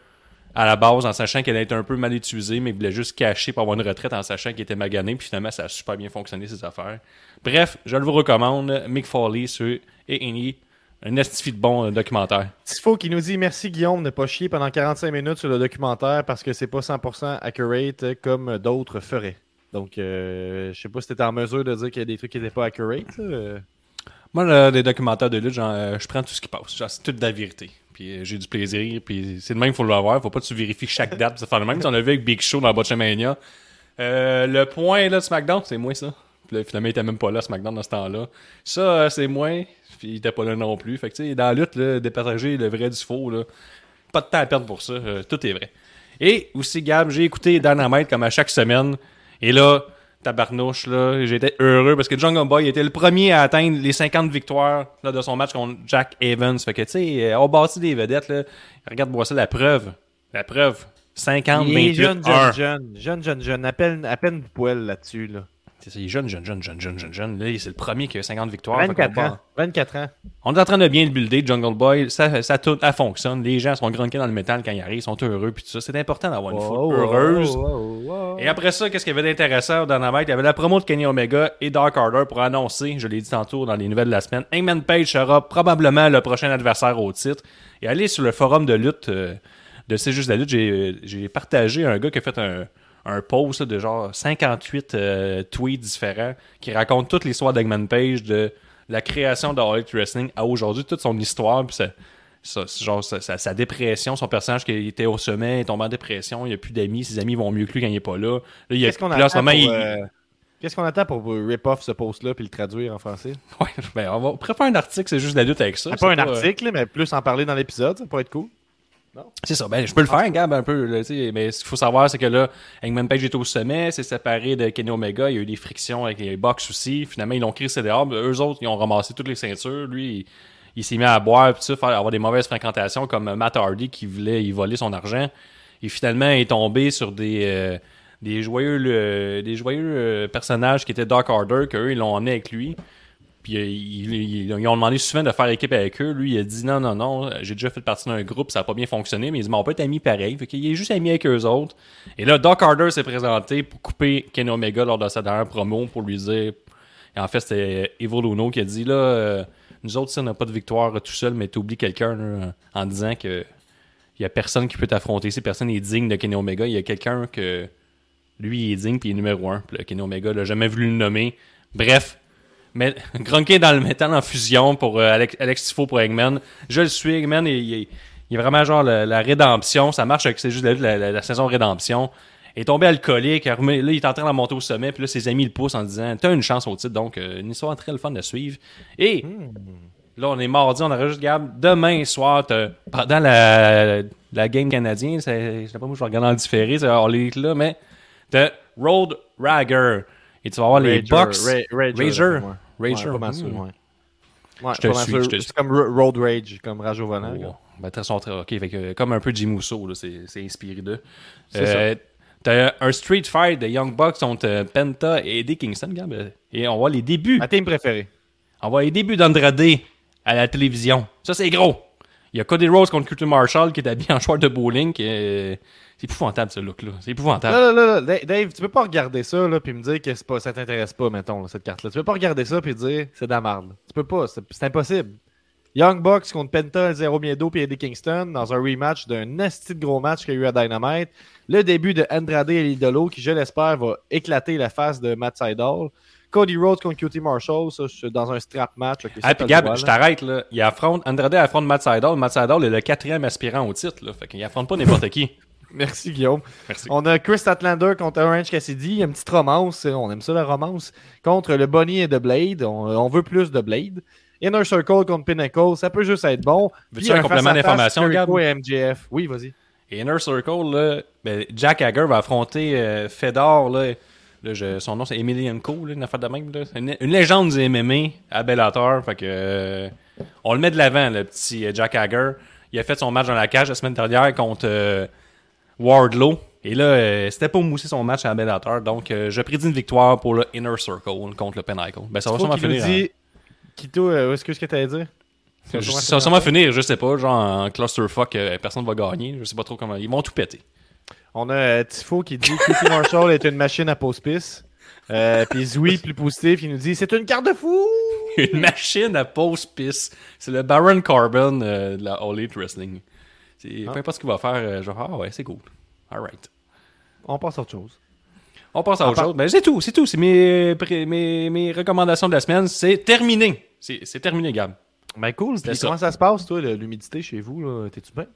à la base en sachant qu'elle allait être un peu mal utilisée, mais il voulait juste cacher pour avoir une retraite en sachant qu'il était magané. Puis finalement, ça a super bien fonctionné, ses affaires. Bref, je le vous recommande. Mick Foley sur A&E. Un estifi de bon euh, documentaire. Tifo qui nous dit merci Guillaume de ne pas chier pendant 45 minutes sur le documentaire parce que c'est pas 100% accurate comme d'autres feraient. Donc, euh, je sais pas si t'étais en mesure de dire qu'il y a des trucs qui n'étaient pas accurate. euh. Moi, là, des documentaires de lutte, genre, euh, je prends tout ce qui passe. C'est toute la vérité. Puis euh, j'ai du plaisir. Puis c'est le même, faut l'avoir. Faut pas que tu vérifies chaque date. ça fait le même. On l'a vu avec Big Show dans Botchamania. Euh, le point là, de SmackDown, c'est moi ça. Puis là, finalement, il était même pas là, SmackDown, dans ce temps-là. Ça, c'est moi. Puis il était pas là non plus. Fait que, tu sais, dans la lutte, là, départager le vrai du faux, là, pas de temps à perdre pour ça. Euh, tout est vrai. Et aussi, Gab, j'ai écouté Dynamite comme à chaque semaine. Et là, tabarnouche, là, j'étais heureux parce que Jungle Boy était le premier à atteindre les 50 victoires là, de son match contre Jack Evans. Fait que, tu sais, on bâtit des vedettes, là. Regarde-moi ça, la preuve. La preuve. 50, Il est 28, jeune, 1. jeune, jeune, jeune, jeune, jeune, à peine, à peine du poil là-dessus. Là. C'est ça, il est jeune, jeune, jeune, jeune, jeune, jeune, jeune. Là, c'est le premier qui a 50 victoires. Fait qu'on 24 part- ans. 24 ans. On est en train de bien le builder, Jungle Boy. Ça, ça, tout, ça fonctionne. Les gens sont grunqués dans le métal quand ils arrivent, ils sont heureux, puis tout ça. C'est important d'avoir une foule Oh, heureuse. oh, oh. Et après ça, qu'est-ce qu'il y avait d'intéressant dans la Il y avait la promo de Kenny Omega et Dark Order pour annoncer, je l'ai dit tantôt dans les nouvelles de la semaine, Hangman Page sera probablement le prochain adversaire au titre. Et allez sur le forum de lutte euh, de C'est juste la lutte, j'ai j'ai partagé un gars qui a fait un, un post là, de genre 58 euh, tweets différents qui racontent toute l'histoire d'Hangman Page, de la création de All Elite Wrestling à aujourd'hui, toute son histoire, puis ça- ça- c'est genre sa, sa- sa dépression, son personnage qui était au sommet, il est tombé en dépression, il n'y a plus d'amis, ses amis vont mieux que lui quand il n'est pas là. Il Qu'est-ce qu'on attend pour, il- euh, Qu'est-ce qu'on attend pour rip-off ce post-là puis le traduire en français? Ouais, ben, on va préférer un article, c'est juste la lutte avec ça. pas C'est un euh, article, mais plus en parler dans l'épisode, ça pourrait être cool. C'est ça. Ben, je peux le faire, Gab, un peu. mais ce qu'il faut savoir, c'est que là, Hangman Page est au sommet, c'est séparé de Kenny Omega. Il y a eu des frictions avec les Bucks aussi. Finalement, ils l'ont crissé dehors. Eux autres, ils ont ramassé toutes les ceintures. Lui, il, s'est mis à boire, puis ça, faire avoir des mauvaises fréquentations comme Matt Hardy qui voulait y voler son argent. Et finalement, il est tombé sur des, euh, des joyeux, euh, des joyeux euh, personnages qui étaient Dark Order, qu'eux, ils l'ont emmené avec lui. Puis euh, ils, ils- ils ont demandé souvent de faire équipe avec eux. Lui, il a dit non, non, non, j'ai déjà fait partie d'un groupe, ça n'a pas bien fonctionné, mais il dit, mais on peut être amis pareil. Fait qu'il est juste ami avec eux autres. Et là, Doc Harder s'est présenté pour couper Kenny Omega lors de sa dernière promo pour lui dire. Et en fait, c'était Evil Uno qui a dit là, euh, nous autres, si on n'a pas de victoire tout seul, mais t'oublies quelqu'un en disant que il y a personne qui peut t'affronter. Si personne est digne de Kenny Omega, il y a quelqu'un que lui il est digne puis il est numéro un. Puis Kenny Omega l'a jamais voulu le nommer. Bref, mais Grunke dans le métal en fusion pour euh, Alex, Alex Tifo pour Eggman. Je le suis, Eggman, il, il est- il est vraiment genre la, la rédemption. Ça marche avec c'est juste la, la- la- la saison rédemption. Il est tombé alcoolique, là il est en train de monter au sommet, puis là ses amis le poussent en disant T'as une chance au titre, donc euh, une histoire très le fun de suivre. Et là on est mardi, on enregistre Gab. Demain soir, pendant la, la game canadienne, je sais pas moi, je vais regarder en différé, c'est All Elite là, mais t'as Road Ragger. Et tu vas avoir les. Ra- Rager, Rager. Rager. Ouais, pas mal sûr, Hmm. ouais. Ouais, Je te suis, je te. C'est comme Ro- Road Rage, comme Rage au volant. Oh, ben, très très ok. Fait que, comme un peu Jim Uso, c'est, inspiré d'eux. C'est Euh, T'as un Street Fight de Young Bucks contre euh, Penta et Eddie Kingston, Gab. Et on voit les débuts. Ma team préférée. On voit les débuts d'Andrade à la télévision. Ça, c'est gros. Il y a Cody Rose contre Curtis Marshall qui est habillé en short de bowling. qui est- C'est épouvantable, ce look-là. C'est épouvantable. Là, là, là, Dave- tu peux pas regarder ça là, puis me dire que c'est pas, ça t'intéresse pas, mettons, là, cette carte-là. Tu peux pas regarder ça puis dire c'est de la merde. Tu peux pas, c'est c'est impossible. Young Bucks contre Penta, Zero Miedo puis Eddie Kingston dans un rematch d'un nasty de gros match qu'il y a eu à Dynamite. Le début de Andrade et l'idolo qui, je l'espère, va éclater la face de Matt Sydal. Cody Rhodes contre QT Marshall, ça, je suis dans un strap match. ok, ça, Ah, puis Gab, droit, je t'arrête, là. Il affronte, Andrade affronte Matt Sydal. Matt Sydal est le quatrième aspirant au titre, là. Fait qu'il affronte pas n'importe qui. Merci Guillaume. Merci. On a Chris Statlander contre Orange Cassidy. Il y a une petite romance. euh, On aime ça la romance. Contre le Bonnie et de Blade. On, on veut plus de Blade. Inner Circle contre Pinnacle. Ça peut juste être bon. Veux-tu Puis un complément d'information, MJF. Oui, vas-y. Et Inner Circle, là, ben, Jack Hager va affronter euh, Fedor. Là, Là, je- son nom, c'est Emilian Cole, une affaire de même. Une, une légende du MMA à Bellator. Fait que, euh, on le met de l'avant, le petit euh, Jack Hager. Il a fait son match dans la cage la semaine dernière contre euh, Wardlow. Et là, euh, c'était pour mousser son match à Bellator. Donc, euh, je prédis une victoire pour le Inner Circle contre le Pinnacle. Ben, ça va sûrement finir. dit... Kito, euh, est-ce que ce que t'allais dire? en- je- Ça va sûrement finir, je sais pas, genre en clusterfuck, euh, personne va gagner. Je sais pas trop comment. Ils vont tout péter. On a Tifo qui dit QT Marshall est une machine à pause-pisse. Euh, Puis Zoui, plus positif, il nous dit c'est une carte de fou! Une machine à pause pisse. C'est le Baron euh, de la All Elite Wrestling. C'est, Ah. Peu importe ce qu'il va faire, euh, genre, ah ouais, c'est cool. Alright. On passe à autre chose. On passe à autre part- chose. Ben, c'est tout, c'est tout. C'est mes, mes, mes recommandations de la semaine. C'est terminé. C'est, c'est terminé, Gab. Ben cool. C'était Puis ça. comment ça se passe, toi, le- l'humidité chez vous? T'es-tu bien?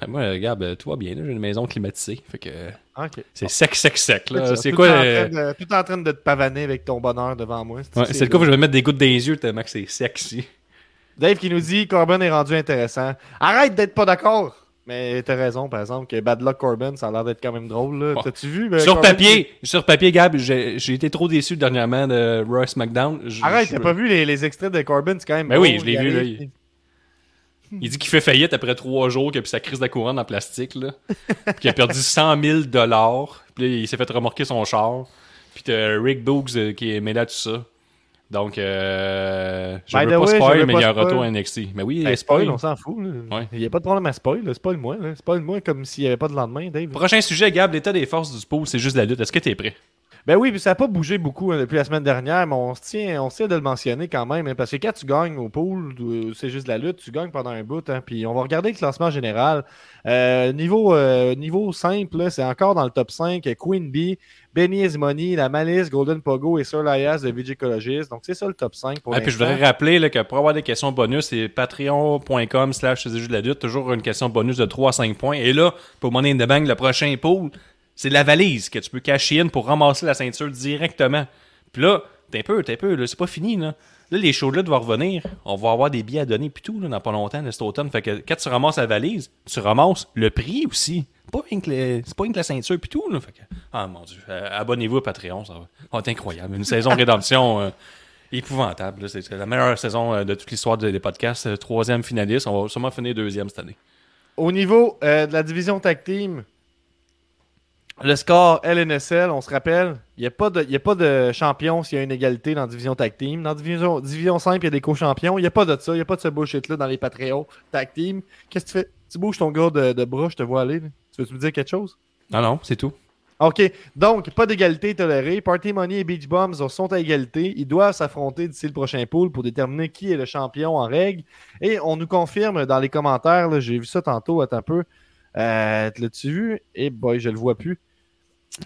Ben, moi, Gab, euh, tout va bien. J'ai une maison climatisée. Fait que Ah, Ok. c'est sec, sec, sec. Là. Tout C'est tout quoi? en euh, train de- Tout en train de te pavaner avec ton bonheur devant moi. ouais, c'est le cas où je vais mettre des gouttes dans les yeux tellement que c'est sec ici. Dave qui nous dit Corbin est rendu intéressant. Arrête d'être pas d'accord! Mais t'as raison, par exemple, que Bad Luck Corbin, ça a l'air d'être quand même drôle. là. T'as-tu vu? ben, sur Corbin? papier, sur papier, Gab, j'ai, j'ai été trop déçu dernièrement de Royce McDown. Arrête, t'as pas vu les, les extraits de Corbin? C'est quand même. Ben oui, je l'ai vu, là, Il dit qu'il fait faillite après trois jours, qu'il a pris sa crise de couronne en plastique, là. puis qu'il a perdu 100 000 dollars. Puis là, il s'est fait remorquer son char. Puis t'as Rick Boogs euh, qui est mêlé à tout ça. Donc, euh, je By veux pas way, spoil, mais pas il y a un retour à NXT. Mais oui, Ben, spoil. spoil, on s'en fout. Ouais. Il n'y a pas de problème à spoil. là. Spoil-moi. là. Spoil-moi comme s'il n'y avait pas de lendemain, Dave. Prochain sujet, Gab, l'état des forces du pôle, c'est juste la lutte. Est-ce que t'es prêt? Ben oui, puis ça n'a pas bougé beaucoup hein, depuis la semaine dernière, mais on se tient, on se tient de le mentionner quand même, hein, parce que quand tu gagnes au pool, euh, c'est juste de la lutte, tu gagnes pendant un bout, hein, puis on va regarder le classement général. Euh, niveau, euh, niveau simple, là, c'est encore dans le top 5, Queen Bee, Benny Esmoni, La Malice, Golden Pogo et Sir Lias de Vigicologist. Donc c'est ça le top 5 pour Ah, puis je voudrais rappeler là, que pour avoir des questions bonus, c'est patreon.com slash c'est de la lutte. Toujours une question bonus de 3 à 5 points. Et là, pour Money in the Bank, le prochain pool, c'est la valise que tu peux cacher in pour ramasser la ceinture directement. Puis là, t'es un peu, t'es un peu, là, c'est pas fini, là. Là, les shows là vont revenir. On va avoir des billets à donner puis tout, là, dans pas longtemps, cet automne. Fait que quand tu ramasses la valise, tu ramasses le prix aussi. C'est pas rien que la ceinture puis tout, là. Fait que, ah mon dieu. Euh, Abonnez-vous à Patreon, ça va. Va être incroyable. Une saison rédemption euh, épouvantable. C'est c'est la meilleure saison euh, de toute l'histoire des podcasts. Troisième finaliste. On va sûrement finir deuxième cette année. Au niveau de la division tag team, le score LNSL, on se rappelle, il n'y a, pas de- y a pas de champion s'il y a une égalité dans la division tag team. Dans la division, division 5, il y a des co-champions. Il n'y a pas de ça. Il n'y a pas de ce bullshit-là dans les Patreons tag team. Qu'est-ce que tu fais? Tu bouges ton gars de, de bras, je te vois aller. là. Tu veux-tu me dire quelque chose? Non, non, c'est tout. OK. Donc, pas d'égalité tolérée. Party Money et Beach Bombs sont à égalité. Ils doivent s'affronter d'ici le prochain pool pour déterminer qui est le champion en règle. Et on nous confirme dans les commentaires, j'ai vu ça tantôt, attends un peu. Euh, L'as-tu vu? Eh boy, je le vois plus.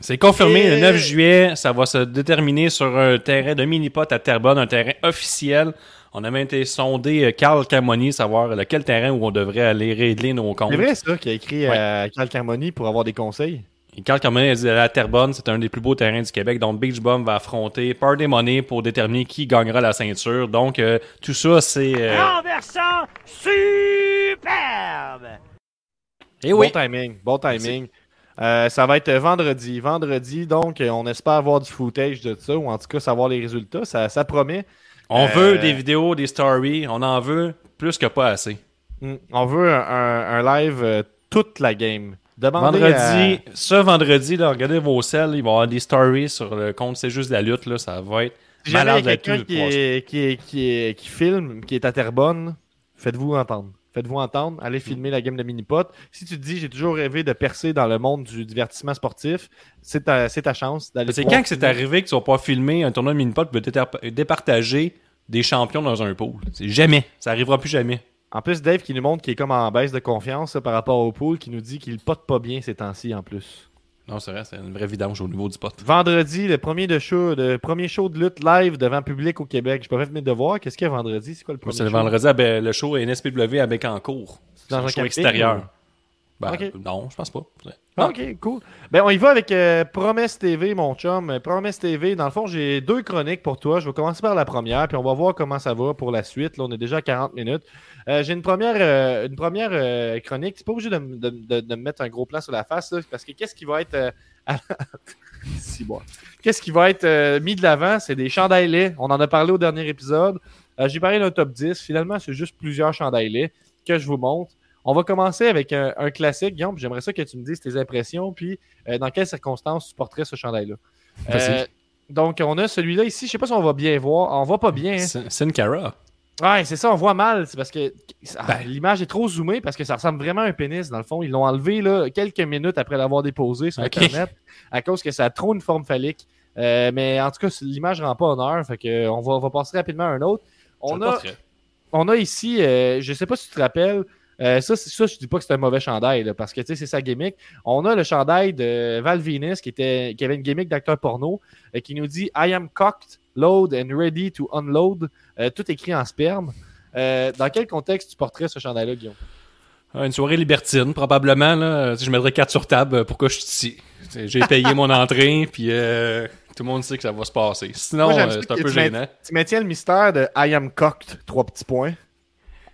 C'est confirmé Et- le 9 juillet. Ça va se déterminer sur un terrain de mini-pot à Terrebonne, un terrain officiel. On a même été sondé euh, Carl Camoni, savoir lequel terrain où on devrait aller régler nos comptes. C'est vrai ça qui a écrit Ouais. à Carl Carmoni pour avoir des conseils. Et Carl Camoni a dit à Terrebonne, c'est un des plus beaux terrains du Québec. Donc Beach Bum va affronter Party Money pour déterminer qui gagnera la ceinture. Donc euh, tout ça, c'est. euh, renversant superbe. Eh oui. Bon timing, bon timing. Euh, ça va être vendredi. Vendredi, donc, euh, on espère avoir du footage de ça, ou en tout cas savoir les résultats. Ça, ça promet. On Euh, veut des vidéos, des stories. On en veut plus que pas assez. Mm. On veut un, un- un live euh, toute la game. Demandez Vendredi, ce vendredi, là, regardez vos selles, il va y avoir des stories sur le compte C'est juste la lutte, là, ça va être Si malade quelqu'un qui, qui, qui, qui filme, qui est à Terrebonne, faites-vous entendre. Faites-vous entendre, allez filmer la game de mini-pot. Si tu te dis, j'ai toujours rêvé de percer dans le monde du divertissement sportif, c'est ta, c'est ta chance d'aller C'est quand que c'est arrivé que tu vas pas filmer un tournoi de mini-pot pour départager des champions dans un pool? C'est jamais. Ça arrivera plus jamais. En plus, Dave qui nous montre qu'il est comme en baisse de confiance là, par rapport au pool, qui nous dit qu'il pote pas bien ces temps-ci en plus. Non, c'est vrai, c'est une vraie vidange au niveau du pot. Vendredi, le premier, de show, le premier show de lutte live devant public au Québec. Je peux pas fait mes devoirs. Qu'est-ce qu'il y a vendredi? C'est quoi le premier C'est le show? vendredi, le show est NSPW à Bécancourt. C'est dans un show extérieur. Ben. Non, je pense pas. Ah, ok, cool. Ben, on y va avec euh, Promesse TV, mon chum. Euh, Promesse TV, dans le fond, j'ai deux chroniques pour toi. Je vais commencer par la première, puis on va voir comment ça va pour la suite. Là, on est déjà à 40 minutes. Euh, j'ai une première, une première chronique. Tu pas obligé de, me mettre un gros plan sur la face, parce que qu'est-ce qui va être. Qu'est-ce qui va être mis de l'avant? C'est des chandails. On en a parlé au dernier épisode. J'ai parlé d'un top 10. Finalement, c'est juste plusieurs chandails que je vous montre. On va commencer avec un, un classique, Guillaume. J'aimerais ça que tu me dises tes impressions, puis euh, dans quelles circonstances tu porterais ce chandail-là. Euh, donc, on a celui-là ici. Je sais pas si on va bien voir. On voit pas bien. hein. Sin Sin Cara. Ouais, c'est ça, on voit mal. C'est parce que Ben. l'image est trop zoomée parce que ça ressemble vraiment à un pénis, dans le fond. Ils l'ont enlevé là, quelques minutes après l'avoir déposé sur Ok. Internet à cause que ça a trop une forme phallique. Euh, mais en tout cas, l'image rend pas honneur. Fait que, euh, on, va, on va passer rapidement à un autre. A, on a ici, euh, je sais pas si tu te rappelles, euh, ça, ça, je dis pas que c'est un mauvais chandail, là, parce que tu sais, c'est sa gimmick. On a le chandail de Val Venus qui, était, qui avait une gimmick d'acteur porno euh, qui nous dit I am cocked, load and ready to unload. Euh, tout écrit en sperme. Euh, dans quel contexte tu porterais ce chandail-là, Guillaume? Une soirée libertine, probablement. Là. Je mettrais 4 sur table. Pourquoi je suis ici? J'ai payé mon entrée, puis euh, tout le monde sait que ça va se passer. Sinon, c'est un peu gênant. Tu maintiens le mystère de I am cocked, trois petits points.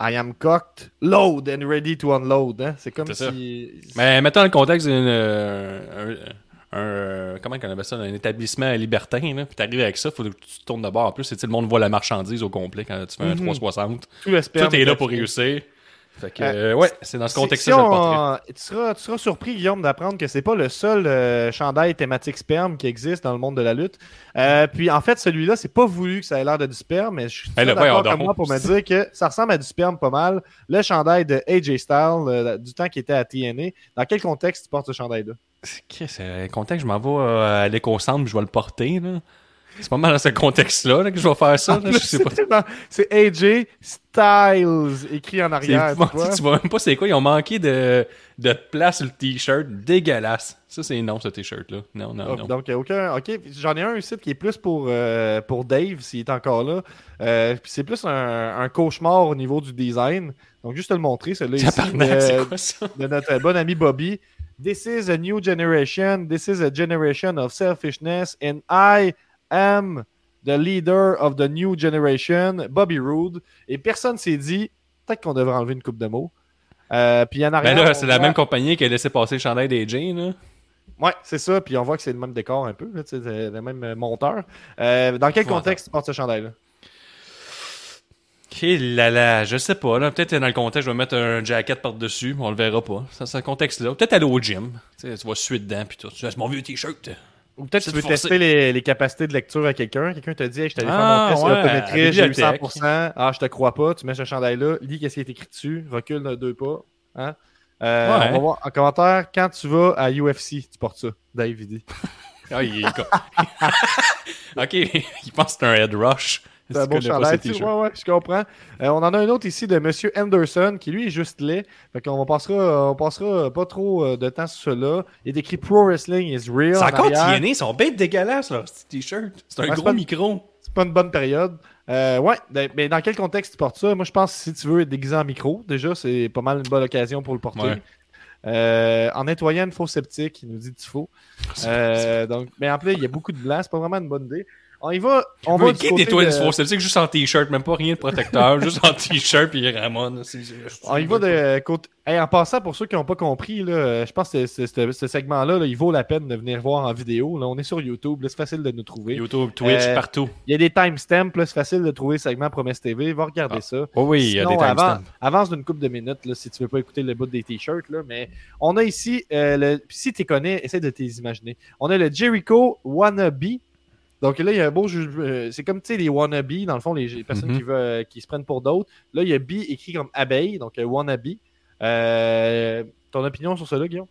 I am cocked, load and ready to unload. Hein? C'est comme ça. si. Mais mettons le contexte d'un. euh, un, un- comment on appelle ça? Un établissement libertin. Là, puis t'arrives avec ça, faut que tu te tournes de bord. En plus, le monde voit la marchandise au complet quand tu fais un Mhm. 360. tout le sperme Tout est là pour réussir. Fait que, Euh, euh, ouais, c'est dans ce contexte-là si que je le on- tu, seras, tu seras surpris, Guillaume, d'apprendre que c'est pas le seul euh, chandail thématique sperme qui existe dans le monde de la lutte. Euh, puis en fait, celui-là, c'est pas voulu que ça ait l'air de du sperme, mais je suis Hey, là, d'accord comme moi pour me dire que ça ressemble à du sperme pas mal. Le chandail de AJ Styles, du temps qu'il était à TNA. Dans quel contexte tu portes ce chandail-là? C'est un contexte, je m'en vais à l'éco-centre, je vais le porter. là. C'est pas mal dans ce contexte-là là, que je vais faire ça. Non, c'est AJ Styles écrit en arrière. tu vois. tu vois même pas c'est quoi. Ils ont manqué de, de place sur le t-shirt. Dégueulasse. Ça, c'est non, ce t-shirt-là. Non, non, Oh, non. Donc, euh, aucun. Ok, j'en ai un ici qui est plus pour, euh, pour Dave, s'il est encore là. Euh, puis c'est plus un, un cauchemar au niveau du design. Donc, juste te le montrer, celui-là ici. De, quoi ça? de notre bon ami Bobby. This is a new generation. This is a generation of selfishness. And I am the leader of the new generation, Bobby Roode. Et personne s'est dit, peut-être qu'on devrait enlever une coupe de mots. Euh, puis en arrière, Ben là, c'est la même compagnie qui a laissé passer le chandail des là. Ouais, c'est ça. Puis on voit que c'est le même décor un peu, là, le même euh, monteur. Euh, dans quel contexte tu portes ce chandail-là? Là là, je sais pas, là. Peut-être dans le contexte, je vais mettre un jacket par-dessus, mais on le verra pas. C'est un contexte-là. Peut-être aller au gym. Tu vas suer dedans, puis tout. Tu c'est mon vieux t-shirt. Ou peut-être tu veux tester les, les capacités de lecture à quelqu'un. Quelqu'un te dit, hey, je t'allais faire Ah, mon test ouais, j'ai eu bibliothèque. 100%. Ah, je te crois pas. Tu mets ce chandail-là, lis qu'est-ce qui est écrit dessus, recule de deux pas. Hein? Euh, Ouais. On va voir en commentaire, quand tu vas à UFC, tu portes ça. Dave, il dit. Ah, il est con- ok, il pense que c'est un head rush. C'est un pas chandail. ces tu- t-shirts. Ouais, ouais, je comprends. Euh, on en a un autre ici de Monsieur Anderson, qui lui est juste laid. Fait qu'on passera, on passera pas trop euh, de temps sur cela. Il est écrit Pro Wrestling is real. C'est en encore tienné, ils sont bêtes dégueulasses, là, ce t-shirt. C'est un Ouais, gros pas- micro. C'est pas une bonne période. Euh, ouais, ben- mais dans quel contexte tu portes ça? Moi, je pense que si tu veux être déguisé en micro, déjà, c'est pas mal une bonne occasion pour le porter. Ouais. Euh, en nettoyant une fausse sceptique, il nous dit Tifo. Euh, donc, mais en plus, il y a beaucoup de blanc, c'est pas vraiment une bonne idée. On y va. On va Mais qui côté nettoie de- septiques juste en t-shirt, même pas rien de protecteur, juste en t-shirt, puis. C'est- c'est- On y va de côté. Hey, en passant, pour ceux qui n'ont pas compris, là, je pense que c'est- c'est- ce segment-là, là, il vaut la peine de venir voir en vidéo. Là, on est sur YouTube, là, c'est facile de nous trouver. YouTube, Twitch, Euh, partout. Il y a des timestamps, c'est facile de trouver le segment Promesse TV. Va regarder Ah. ça. Oh oui, il y a des timestamps. avance d'une couple de minutes là, si tu veux pas écouter le bout des t-shirts. là, Mais on a ici, euh, le... si tu connais, essaie de t'imaginer. On a le Jericho Wannabe. Donc là, il y a un beau jeu. euh, c'est comme tu sais, les wannabe, dans le fond, les personnes Mhm. qui, veulent, qui se prennent pour d'autres. Là, il y a B écrit comme abeille, donc euh, wannabe. Euh, ton opinion sur cela, Guillaume?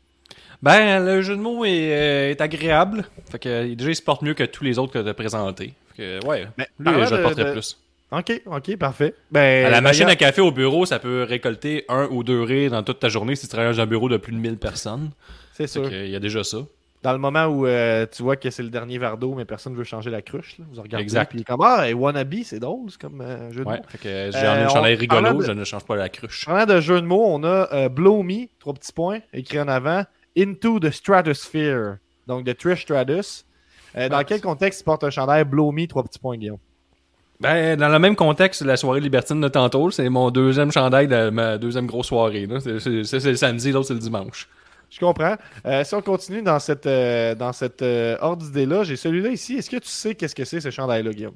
Ben, le jeu de mots est, euh, est agréable. Fait que euh, déjà, il se porte mieux que tous les autres que tu as présentés. Fait que, ouais, Mais lui, je le de- porterais de- plus. Ok, ok, parfait. Ben, À la machine à café au bureau, ça peut récolter un ou deux rires dans toute ta journée si tu travailles dans un bureau de plus de 1000 personnes. C'est sûr. il y a déjà ça. Dans le moment où euh, tu vois que c'est le dernier verre d'eau, mais personne ne veut changer la cruche, là, vous regardez. Exact. Puis comme ah, et wannabe, c'est drôle, c'est comme euh, jeu de Ouais, mots. fait que j'ai Euh, un rigolo, de- je ne change pas la cruche. Parlant de jeu de mots, on a euh, Blow Me, trois petits points, écrit en avant, Into the Stratosphere. Donc de Trish Stratus. Euh, dans Ah, quel contexte tu portes un chandail Blow Me, trois petits points, Guillaume? Ben, dans le même contexte, la soirée libertine de tantôt, c'est mon deuxième chandail de ma deuxième grosse soirée. c'est le samedi, l'autre c'est le dimanche. Je comprends. Euh, si on continue dans cette, euh, dans cette euh, ordre d'idée-là, j'ai celui-là ici. Est-ce que tu sais qu'est-ce que c'est ce chandail-là, Guillaume?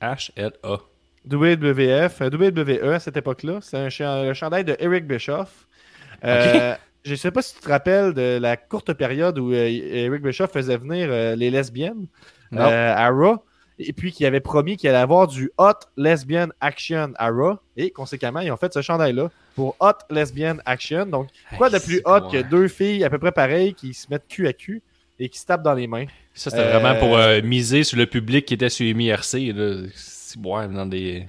H-L-A. WWF, euh, WWE à cette époque-là. C'est un chandail de Eric Bischoff. Euh, Je sais pas si tu te rappelles de la courte période où Eric Bischoff faisait venir les lesbiennes à Raw. Et puis qu'il avait promis qu'il allait avoir du Hot Lesbian Action à Raw. Et conséquemment, ils ont fait ce chandail-là pour Hot Lesbian Action. Donc, quoi de plus hot bon, que hein. deux filles à peu près pareilles qui se mettent cul à cul et qui se tapent dans les mains? Ça, c'était Euh, vraiment pour euh, miser sur le public qui était sur MIRC. C'est boire dans des,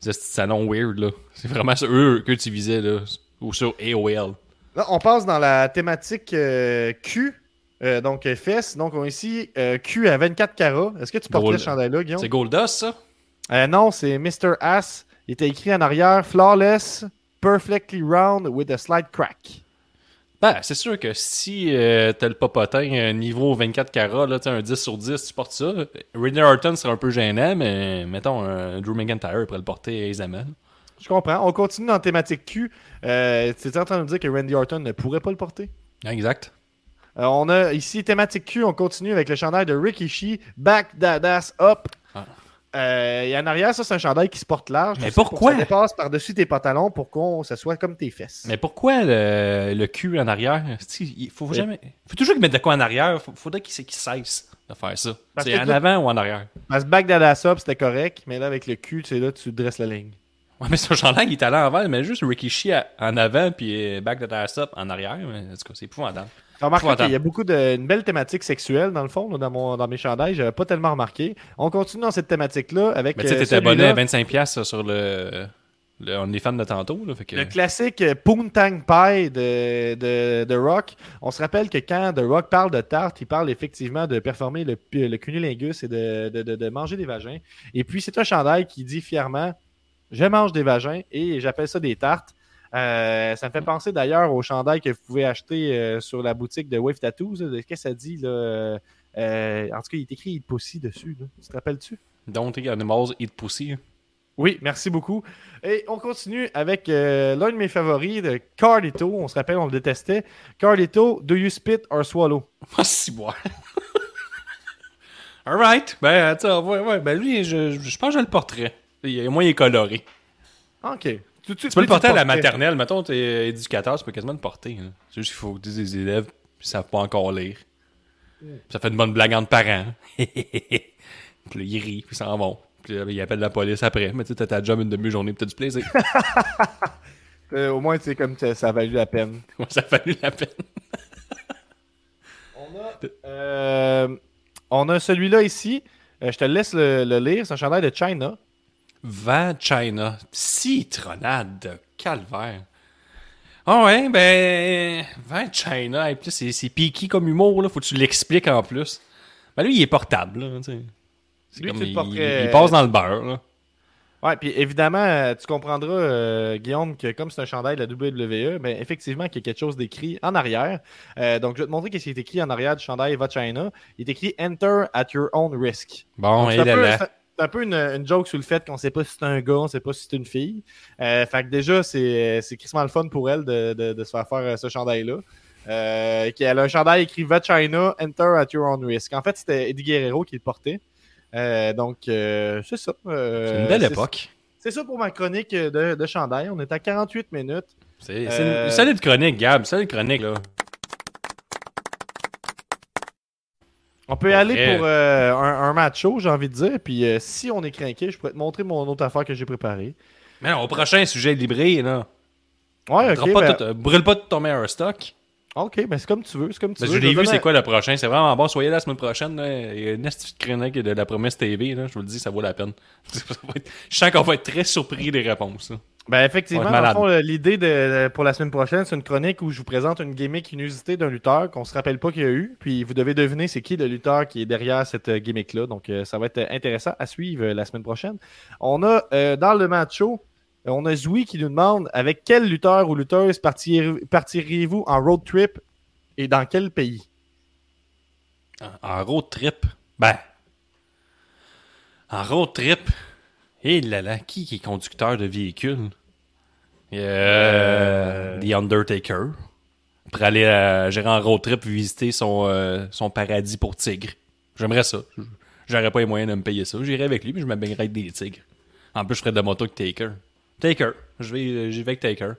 salons weird. là. C'est vraiment ça, eux que tu visais. Là. Ou sur AOL. Là, on passe dans la thématique euh, Q, euh, donc euh, fesses. Donc, on a ici euh, Q à 24 carats. Est-ce que tu porterais Gold. ce chandail-là, Guillaume? C'est Goldust, ça? Euh, Non, c'est Mr. Ass. Il était écrit en arrière Flawless, perfectly round with a slight crack. Ben, c'est sûr que si euh, t'as le popotin euh, niveau 24 carats, là, un 10 sur 10, tu portes ça. Randy Orton serait un peu gênant, mais mettons, un Drew McIntyre pourrait le porter aisément. Je comprends. On continue dans la thématique Q. Euh, tu es en train de me dire que Randy Orton ne pourrait pas le porter Exact. Euh, on a ici thématique Q, on continue avec le chandail de Rikishi, Back That Ass Up. Ah. Euh, et en arrière, ça, c'est un chandail qui se porte large. Mais Tu sais, pour pourquoi? Ça dépasse par-dessus tes pantalons pour qu'on ça soit comme tes fesses. Mais pourquoi le, le cul en arrière? Il faut Mais- jamais. faut toujours qu'il mette de quoi en arrière. Faut, faudrait qu'il qu'il cesse de faire ça. C'est en avant ou en arrière. Parce que Back Up, c'était correct, mais là, avec le cul, tu sais, là, tu dresses la ligne. Ouais, mais son chandail, il est allé en avant, mais juste Rikishi en avant, puis back up en arrière. Mais, en tout cas, c'est épouvantable. Remarque Épouvantable. qu'il y a beaucoup de une belle thématique sexuelle dans le fond là, dans mon dans mes chandails, j'avais pas tellement remarqué. On continue dans cette thématique là avec Mais tu sais, euh, t'étais abonné à 25$ sur le. le on est fan de tantôt, là. Fait que. Le classique Poontang Pie de, de, de Rock. On se rappelle que quand The Rock parle de tarte, il parle effectivement de performer le, le cunnilingus et de, de, de- de manger des vagins. Et puis, c'est un chandail qui dit fièrement Je mange des vagins et j'appelle ça des tartes. Euh, ça me fait penser d'ailleurs au chandail que vous pouvez acheter euh, sur la boutique de Wave Tattoos. Qu'est-ce que ça dit là? Euh, en tout cas, il est écrit Pussy dessus. là. Tu te rappelles-tu? Don't eat animals, eat pussy. Oui, merci beaucoup. Et on continue avec l'un de mes favoris, de Carlito. On se rappelle, on le détestait. Carlito, do you spit or swallow? Ah, si, boire. Alright. Ben, attends, ouais, ouais. Ben, lui, je, je pense que je le Au moins, il est coloré. OK. Tu, Tu peux le porter à la maternelle. Mettons, t'es éducateur, tu peux quasiment le porter. hein. C'est juste qu'il faut que tu dises des élèves qui savent pas encore lire. Puis Ça fait une bonne blague entre parents. puis là, ils rient, puis ils s'en vont. Puis là, ils appellent la police après. Mais tu sais, t'as ta job une demi-journée, puis t'as du plaisir. Euh, au moins, c'est comme ça, ça a valu la peine. Ouais, ça a valu la peine. On a, euh, on a celui-là ici. Euh, je te laisse le, le lire. C'est un chandail de China. Va China. Citronade de calvaire. Ah ouais, ben. Va China. Et puis là, c'est, c'est piqué comme humour, là. Faut que tu l'expliques en plus. Ben lui, il est portable, là. tu sais. C'est Lui, comme il, porterais- il passe dans le beurre, là. Ouais, puis évidemment, euh, tu comprendras, euh, Guillaume, que comme c'est un chandail de la WWE, ben, effectivement, qu'il y a quelque chose d'écrit en arrière. Euh, donc, je vais te montrer ce qui est écrit en arrière du chandail Va China. Il est écrit Enter at your own risk. Bon, Donc, et peu- là. C'est un peu une, une joke sur le fait qu'on sait pas si c'est un gars, on sait pas si c'est une fille. Euh, fait que déjà, c'est c'est crissement le fun pour elle de, de- de se faire faire euh, ce chandail-là. Euh, elle a un chandail écrit Va China, Enter at your own risk. En fait, c'était Eddie Guerrero qui le portait. Euh, donc, euh, c'est ça. Euh, C'est une belle époque. C'est ça pour ma chronique de, de chandail. On est à 48 minutes. C'est, Euh, une solide chronique, Gab. Solide chronique, là. On peut y aller Vrai. pour euh, un, un match show, j'ai envie de dire. Puis euh, si on est craqué, je pourrais te montrer mon autre affaire que j'ai préparée. Mais non, au prochain sujet libré, là. Ouais, ok. pas ben- tout- euh, brûle pas tout ton meilleur stock. Ok, ben c'est comme tu veux. C'est comme tu Ben, veux. je l'ai vu, c'est quoi le prochain? C'est vraiment bon. Soyez là la semaine prochaine. Là. Il y a une petite chronique de la promesse TV. Là. Je vous le dis, ça vaut la peine. Je sens qu'on va être très surpris des réponses. là. Ben effectivement, Ouais, dans le fond, euh, l'idée de, pour la semaine prochaine, c'est une chronique où je vous présente une gimmick inusitée d'un lutteur qu'on se rappelle pas qu'il y a eu. Puis vous devez deviner c'est qui le lutteur qui est derrière cette euh, gimmick-là. Donc euh, ça va être intéressant à suivre euh, la semaine prochaine. On a euh, dans le match show, euh, on a Zoui qui nous demande avec quel lutteur ou lutteuse partir- partiriez-vous en road trip et dans quel pays? En road trip? Ben. En road trip. Et là là, qui qui est conducteur de véhicule? Euh, The Undertaker. Pour aller euh, gérer en road trip visiter son, euh, son paradis pour tigres. J'aimerais ça. J'aurais pas les moyens de me payer ça. J'irais avec lui, puis je me baignerais avec des tigres. En plus, je ferais de moto avec Taker. Taker. Je vais, euh, j'y vais avec Taker.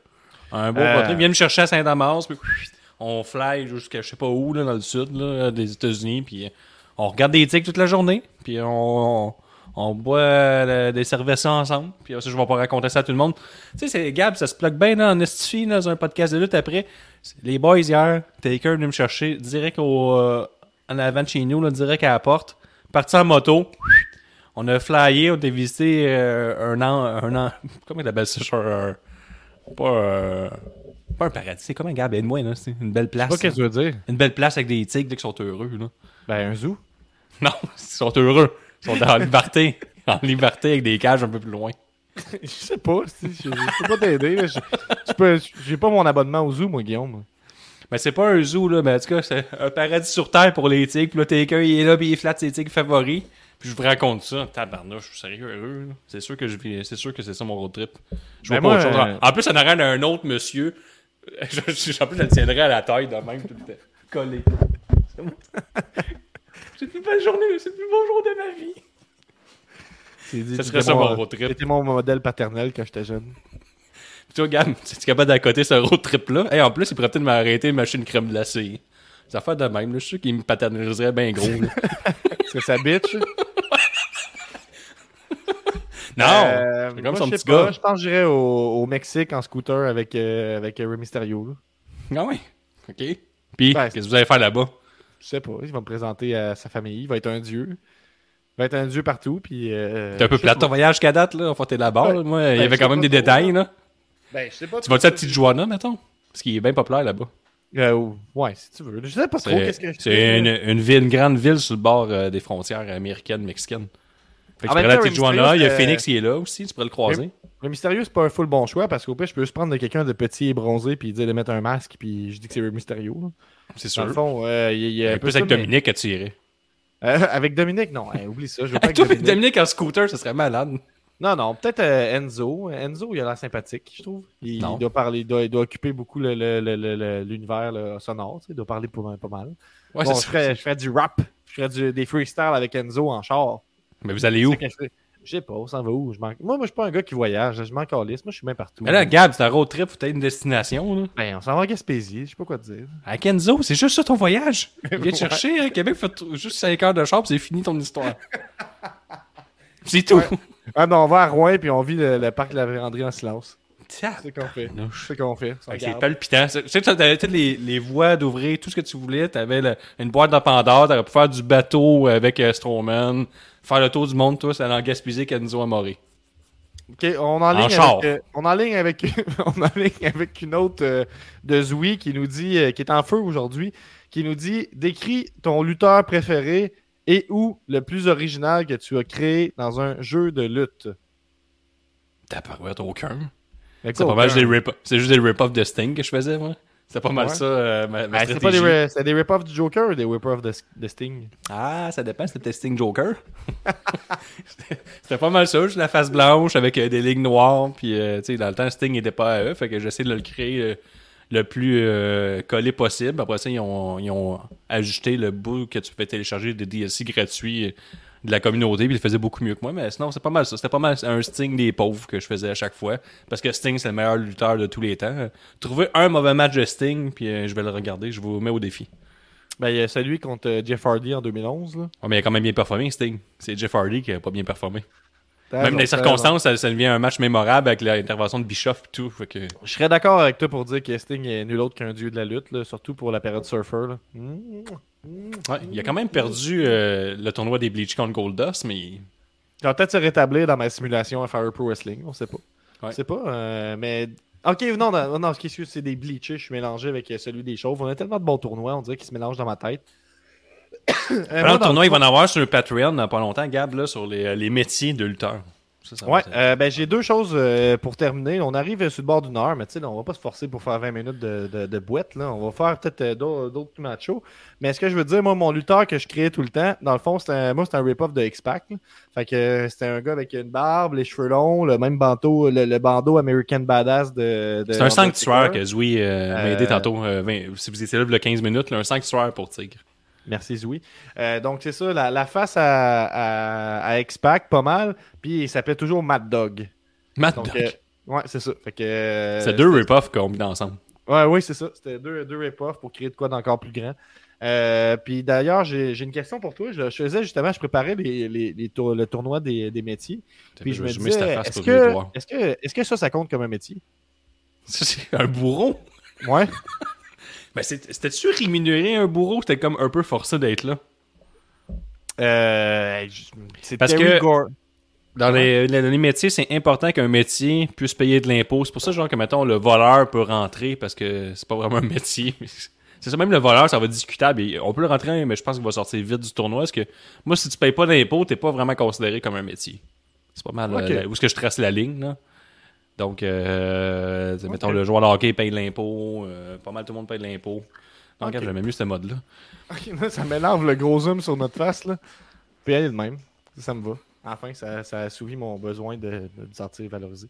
Un beau Euh. vient me chercher à Saint-Damas, puis on fly jusqu'à je sais pas où, là, dans le sud là, des États-Unis, puis on regarde des tigres toute la journée, puis on, on, on boit euh, des cerveaux ensemble, puis ça, je vais pas raconter ça à tout le monde. Tu sais, c'est Gab, ça se plug bien dans Estifie, dans un podcast de lutte après. Les boys hier, Taker venu me chercher direct au, euh, en avant de chez nous, là, direct à la porte, parti en moto. On a flyé, on a visité euh, un an, un an, comment il appelle ça, un- pas, euh, pas un paradis, c'est comment Gab, aide-moi, là, c'est une belle place. Pas qu'est-ce que tu veux dire? Une belle place avec des tigres là, qui sont heureux. Là. Ben un zoo. Non, ils sont heureux. Ils sont en liberté. En liberté avec des cages un peu plus loin. je sais pas. si, Je, je peux pas t'aider. J'ai pas mon abonnement au zoo, moi, Guillaume. Mais c'est pas un zoo, là, mais en tout cas, c'est un paradis sur terre pour les tigres. Puis là, Taker, il est là, puis il flatte ses tigres favoris. Puis je vous raconte ça. Tabarnouche, je suis sérieux heureux. C'est sûr que je c'est sûr que c'est ça mon road trip. Je vois Ben pas moi, autre chose. euh, En plus, ça n'aurait un autre monsieur. Je, je- en plus, je le tiendrais à la taille de même, tout le temps. Collé. C'est le plus belle journée, c'est le plus beau jour de ma vie. Ça serait ça, mon road trip. C'était mon modèle paternel quand j'étais jeune. Puis toi, Gab, tu es capable d'accoter ce road trip-là? Et en plus, il pourrait peut-être m'arrêter et m'acheter une crème glacée. Ça affaires de même, là. Je suis sûr qu'il me paternaliserait bien gros. là. C'est sa bitch. non! Euh, c'est comme moi, son petit pas, gars. Je pense que j'irais au, au Mexique en scooter avec, euh, avec Rey Mysterio. là. Ah oui. OK. Puis, Ben, qu'est-ce que vous allez faire là-bas? Je sais pas. Il va me présenter à sa famille. Il va être un dieu. Il va être un dieu partout. Puis, euh, T'es un peu plate ton voyage qu'à date, là. Enfin, t'es là-bas, là. Moi, il y Ben, avait quand même des trop, détails, là. Ben, je sais pas. Tu vas-tu à Petite Joanna, mettons? Parce qu'il est bien populaire là-bas. Euh, ouais, si tu veux. Je sais pas trop C'est qu'est-ce que je c'est une, une ville, une grande ville sur le bord euh, des frontières américaines, mexicaines. Fait que tu à Joanna, il y a Mysterio, Phoenix qui est là aussi, tu pourrais le croiser. Le mystérieux, c'est pas un full bon choix parce qu'au pire, je peux juste prendre de quelqu'un de petit et bronzé puis dire de mettre un masque puis je dis que c'est le mystérieux. là. C'est Dans sûr. le fond, euh, il y a, plus avec Dominique que tu irais. Euh, avec Dominique, non. Hey, oublie ça. Je veux pas Dominique. En scooter, ça serait malade. Non, non. Peut-être euh, Enzo. Enzo, il a l'air sympathique, je trouve. Il, doit parler, il doit, il doit occuper beaucoup l'univers là, sonore. tu sais, Il doit parler pas, pas mal. Ouais, bon, c'est je ferais, je ferais du rap. Je ferais du- des freestyles avec Enzo en char. Mais vous allez où? Je sais pas, on s'en va où? Je Moi, moi, je suis pas un gars qui voyage. Je m'en calisse. Moi, je suis bien partout. Mais là, Gab, c'est un road trip, t'as une destination, là. Ben, on s'en va à Gaspésie. Je sais pas quoi te dire. À Kenzo, c'est juste ça ton voyage? Viens te Ouais. chercher, hein, Québec fait juste 5 heures de char, c'est fini ton histoire. c'est tout. Ah non, on va à Rouen puis on vit le, le parc de la véranderie en silence. C'est ce qu'on fait. C'est ce qu'on fait. Regarde. palpitant. Tu sais, t'avais toutes les, les voies d'ouvrir, tout ce que tu voulais. T'avais le- une boîte de Pandore, t'aurais pu faire du bateau avec euh, Strowman, faire le tour du monde, tous, aller en Gaspésie, Kenzo à Maury. Ok, on en ligne avec, euh, on en ligne avec, on en ligne avec une autre euh, de Zoui qui nous dit, euh, qui est en feu aujourd'hui, qui nous dit décris ton lutteur préféré et ou le plus original que tu as créé dans un jeu de lutte. T'as pas aucun. C'est pas mal, des rip- c'est juste des rip-off de Sting que je faisais, moi. C'est pas mal Ouais. ça, euh, ma, ma Ah, pas des, c'est des rip-offs du Joker ou des rip-offs de, de Sting? Ah, ça dépend, c'était Sting Joker. c'était pas mal ça, juste la face blanche avec euh, des lignes noires. Puis, euh, tu sais, dans le temps, Sting n'était pas à eux, fait que j'essaie de le créer euh, le plus euh, collé possible. Après ça, ils ont, ils ont ajusté le bout que tu pouvais télécharger des DLC gratuits euh, de la communauté, puis il faisait beaucoup mieux que moi. Mais sinon, c'est pas mal ça. C'était pas mal un Sting des pauvres que je faisais à chaque fois. Parce que Sting, c'est le meilleur lutteur de tous les temps. Trouver un mauvais match de Sting, puis euh, je vais le regarder, je vous mets au défi. Ben, il y a celui contre euh, Jeff Hardy en 2011. Là. Ouais, mais il a quand même bien performé, Sting. C'est Jeff Hardy qui a pas bien performé. Même dans les circonstances, ça, ça devient un match mémorable avec l'intervention de Bischoff et tout. Fait que... raison. Je serais d'accord avec toi pour dire que Sting est nul autre qu'un dieu de la lutte, là, surtout pour la période surfer. Là. Mmh. Ouais, il a quand même perdu euh, le tournoi des Bleach contre Goldust, mais Il va peut-être se rétablir dans ma simulation à Fire Pro Wrestling, on sait pas. Ouais. On sait pas, euh, mais... Ok, non, non, non, c'est des bleachés, je suis mélangé avec euh, celui des chauves. On a tellement de bons tournois, on dirait qu'ils se mélangent dans ma tête. Euh, moi, le tournoi, il va en avoir sur le Patreon dans pas longtemps, Gab, là, sur les, les métiers de lutteur. Ça, ça va Ouais, euh, ben j'ai deux choses euh, pour terminer. On arrive sur le bord d'une heure, mais tu sais, là, on va pas se forcer pour faire 20 minutes de, de, de boîte. Là. On va faire peut-être euh, d'autres machos. Mais ce que je veux dire, moi, mon lutteur que je créais tout le temps, dans le fond, c'était un- moi, c'était un rip-off de X-Pac. Fait que c'était un gars avec une barbe, les cheveux longs, le même bandeau, le, le bandeau American Badass de. de C'est un sanctuaire que Zoui euh, m'a aidé tantôt. euh, 20 si vous étiez là, a 15 minutes, là, un sanctuaire pour Tigre. Merci Zoui. Euh, donc c'est ça, la, la face à, à, à X-Pac, pas mal. Puis il s'appelait toujours Mad Dog. Donc, Dog. euh, ouais, c'est ça. Fait que. euh, c'est deux rip-offs combinés ensemble. Ouais, oui, c'est ça. C'était deux, deux rip-offs pour créer de quoi d'encore plus grand. Euh, puis d'ailleurs, j'ai une question pour toi. Je, je faisais justement, je préparais les, les, les tour- le tournoi des, des métiers. Puis je me disais, est-ce que, est-ce que, est-ce que ça, ça compte comme un métier? Ça, C'est un bourreau. Ouais. Ben, c'était-tu rémunéré un bourreau? C'était comme un peu forcé d'être là? Euh, c'est Parce Terry que- Gore. Dans les, les- les métiers, c'est important qu'un métier puisse payer de l'impôt. C'est pour ça, genre, que, mettons, le voleur peut rentrer parce que c'est pas vraiment un métier. C'est ça, même le voleur, ça va être discutable. Et On peut le rentrer, mais je pense qu'il va sortir vite du tournoi. Parce que moi, si tu payes pas d'impôt, t'es pas vraiment considéré comme un métier. C'est pas mal euh, où est-ce que je trace la ligne, là. Donc, euh, mettons, le joueur de hockey paye de l'impôt. euh, pas mal tout le monde paye de l'impôt. Donc, Ok. regarde, j'aimais mieux ce mode-là. Ok, là, ça m'énerve le gros zoom sur notre face. Là. Puis aller de même. Ça, me va. Enfin, ça, ça a assouvi mon besoin de, de me sentir valorisé.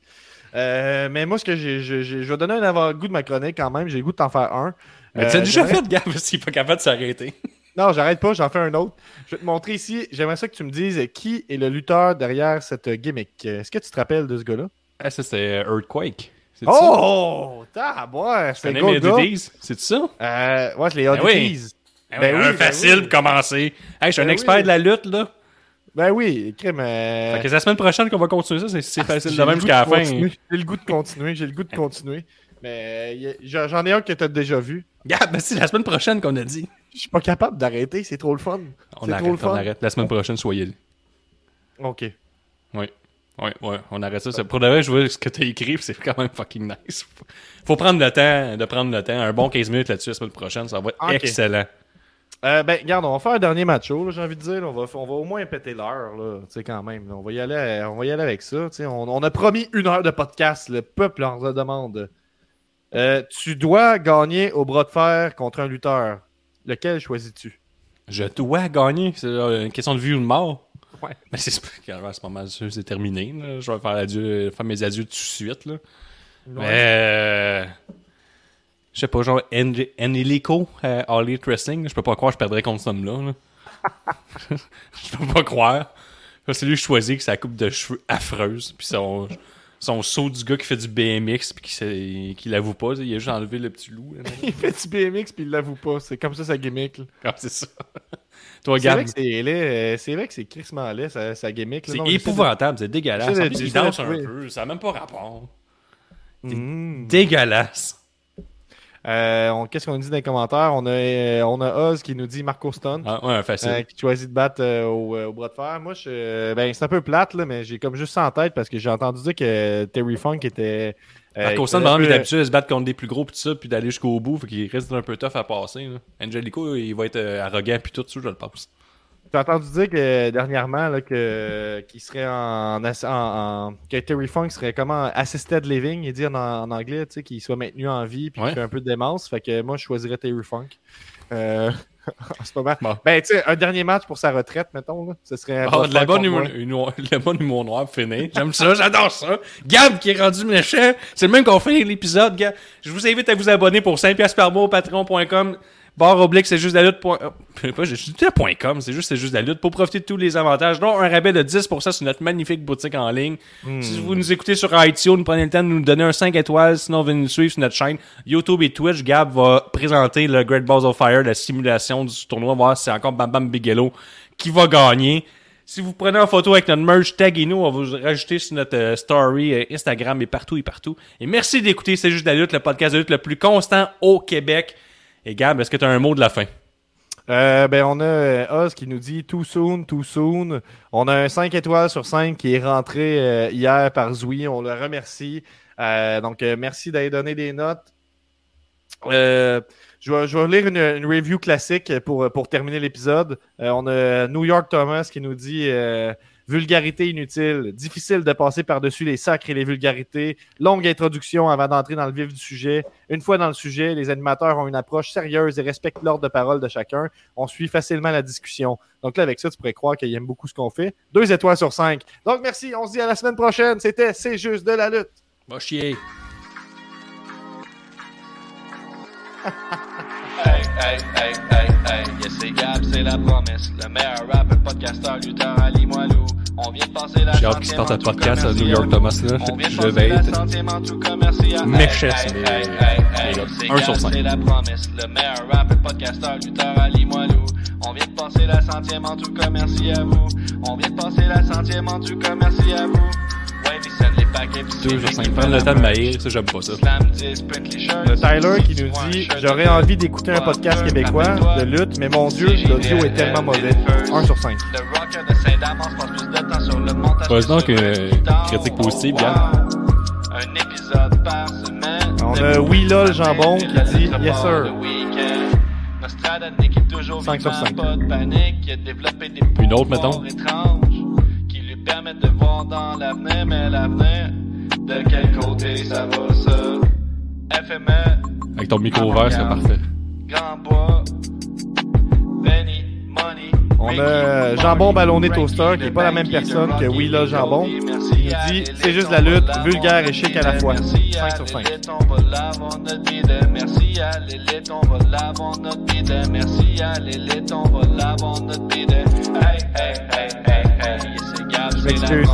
Euh, mais moi, ce que j'ai, je vais donner un avant-goût de ma chronique quand même. J'ai le goût de t'en faire un. Mais tu Euh, as déjà j'aimerais- fait, gars, s'il est pas capable de s'arrêter. Non, j'arrête pas, j'en fais un autre. Je vais te montrer ici. J'aimerais ça que tu me dises euh, qui est le lutteur derrière cette euh, gimmick. Euh, Est-ce que tu te rappelles de ce gars-là? Ah, ça, c'est Earthquake. C'est ça? Oh! Tabouin! Tu C'est connais le mes gars. Oddities? C'est ça? Euh, ouais, c'est les Ben oui. Oddities. Ben Ben oui, un ben facile oui. pour commencer. Hey, je suis un expert de la lutte, là. Ben oui, crime. euh, Fait que c'est la semaine prochaine qu'on va continuer ça. C'est Ah, facile de même jusqu'à la fin. continuer. J'ai le goût de continuer, j'ai le goût de continuer. Mais euh, j'en ai un que t'as déjà vu. Regarde, ben c'est la semaine prochaine qu'on a dit. Je suis pas capable d'arrêter, c'est trop le fun. On C'est trop le arrête, on fun. arrête. La semaine prochaine, soyez là. Ok. Oui. Ouais, ouais, on arrête ça. Pour de vrai, je vois ce que t'as écrit, puis c'est quand même fucking nice. Faut- Faut prendre le temps de prendre le temps. Un bon 15 minutes là-dessus la semaine prochaine, ça va être excellent. Euh, ben, regarde, on va faire un dernier match, là, j'ai envie de dire. On va, on va au moins péter l'heure, tu sais, quand même. là. On va y aller, on va y aller avec ça. tu. On, on a promis une heure de podcast. Le peuple en demande. Euh, tu dois gagner au bras de fer contre un lutteur. Lequel choisis-tu? Je dois gagner. C'est euh, une question de vie ou de mort. Ouais. Mais c'est à ce moment c'est terminé. là. Je vais faire, adieu, faire mes adieux tout de suite. Là. Mais. euh, je sais pas, genre En- Enrico à All Elite Wrestling. Je peux pas croire que je perdrais contre ce homme-là. là. je peux pas croire. C'est lui que je choisis que sa coupe de cheveux affreuse. Puis son, son saut du gars qui fait du BMX puis qui, qui l'avoue pas. Il a juste enlevé le petit loup. là. Il fait du BMX puis il l'avoue pas. C'est comme ça sa gimmick. là. Ah, c'est ça. Toi, C'est vrai que c'est laid. euh, C'est vrai que c'est crissement laid sa, sa gimmick. C'est de- épouvantable, c'est dégueulasse. En plus, il danse un peu, ça n'a même pas rapport. Mm. Dégueulasse. Euh, Qu'est-ce qu'on dit dans les commentaires? On a, euh, on a Oz qui nous dit Marco Stunt. Ah, ouais, facile. euh, qui choisit de battre euh, au, euh, au bras de fer. Moi, je, euh, ben, c'est un peu plate, là, mais j'ai comme juste ça en tête parce que j'ai entendu dire que Terry Funk était. Euh, Marco faisait par exemple, il est habitué à se battre contre des plus gros pis tout ça, puis d'aller jusqu'au bout, fait qu'il reste un peu tough à passer. là. Angelico, il va être euh, arrogant puis tout ça, je le pense. J'ai entendu dire que dernièrement là, que qu'il serait en, en, en- que Terry Funk serait comment assisted living, il dit en, en anglais, tu sais, qu'il soit maintenu en vie puis Ouais. qu'il fait un peu de démence. Fait que moi je choisirais Terry Funk. Euh, en ce moment. Bon. Ben tu sais, un dernier match pour sa retraite, mettons, là, ce serait. Ah, de la bonne humour. humour, le bon humour noir finir. J'aime ça, j'adore ça. Gab qui est rendu méchant. C'est le même qu'on fait l'épisode, Gab. Je vous invite à vous abonner pour 5 piastres par mois au patreon.com. Barre oblique, c'est juste la lutte. point- point .com, c'est juste c'est juste la lutte pour profiter de tous les avantages, dont un rabais de 10% sur notre magnifique boutique en ligne. Hmm. Si vous nous écoutez sur iTunes, prenez le temps de nous donner un 5 étoiles, sinon venez nous suivre sur notre chaîne YouTube et Twitch. Gab va présenter le Great Balls of Fire, la simulation du tournoi, voir si c'est encore Bam Bam Bigelow qui va gagner. Si vous prenez en photo avec notre merch, taguez-nous, on va vous rajouter sur notre euh, story euh, Instagram et partout et partout. Et merci d'écouter C'est juste la lutte, le podcast de lutte le plus constant au Québec. Et Gab, est-ce que tu as un mot de la fin? Euh, ben, on a euh, Oz qui nous dit too soon, too soon. On a un 5 étoiles sur 5 qui est rentré euh, hier par Zoui. On le remercie. Donc, merci d'aller donner des notes. Je, vais, lire une, une review classique pour, pour terminer l'épisode. On a New York Thomas qui nous dit vulgarité inutile, difficile de passer par-dessus les sacres et les vulgarités, longue introduction avant d'entrer dans le vif du sujet. Une fois dans le sujet, les animateurs ont une approche sérieuse et respectent l'ordre de parole de chacun. On suit facilement la discussion. Donc là, avec ça, tu pourrais croire qu'ils aiment beaucoup ce qu'on fait. Deux étoiles sur cinq. Donc merci, on se dit à la semaine prochaine. C'était C'est juste de la lutte. Va chier. Hey, hey, hey, hey, hey, yes, c'est Gab, c'est la promesse. Le meilleur rapper, podcasteur, lutteur. On vient de passer la J'ai hâte qu'il un tout podcast à New. York Thomas là. On vient de Je passer vais la être centième en tout commercial. méchant, Un sur cinq. C'est la promesse. Le meilleur rapper, podcasteur, lutteur à Limoilou. On vient de passer la centième en tout commercial à vous. On vient de passer la centième en tout commercial à vous. Lui qui Prendre fait le temps de maïr, ça j'aime pas ça. Slam 10, print les shirts. Le Tyler qui nous dit J'aurais envie d'écouter un podcast québécois de lutte, mais mon Dieu, l'audio est tellement mauvais. 1 sur 5. Le rocker de Saint-Damas passe plus de temps sur le montage. Pas que donc guitare. critique positive. Gab. Un épisode par semaine. On a Oui Lol Jambon qui dit, Yes, sir. le week-end. Nostradamus qui est toujours Cinq sur vivant, cinq. pas de panique. Il a développé des Une autre, mettons. Dans l'avenir, mais l'avenir, de quel côté ça va ça? FME, Avec ton micro ouvert, c'est parfait. Grand Bois, Benny, Money. On a Jambon Ballonné Toaster, qui est pas la même personne que Oui Lol Jambon. Il nous dit C'est juste la lutte, vulgaire et chic à la fois. 5 sur 5. On va l'avoir notre bide. Merci à l'élite, on va l'avoir notre bide. Merci à l'élite, on va l'avoir notre bide. Hey, hey, hey, hey, hey, c'est Gab, Je m'excuse.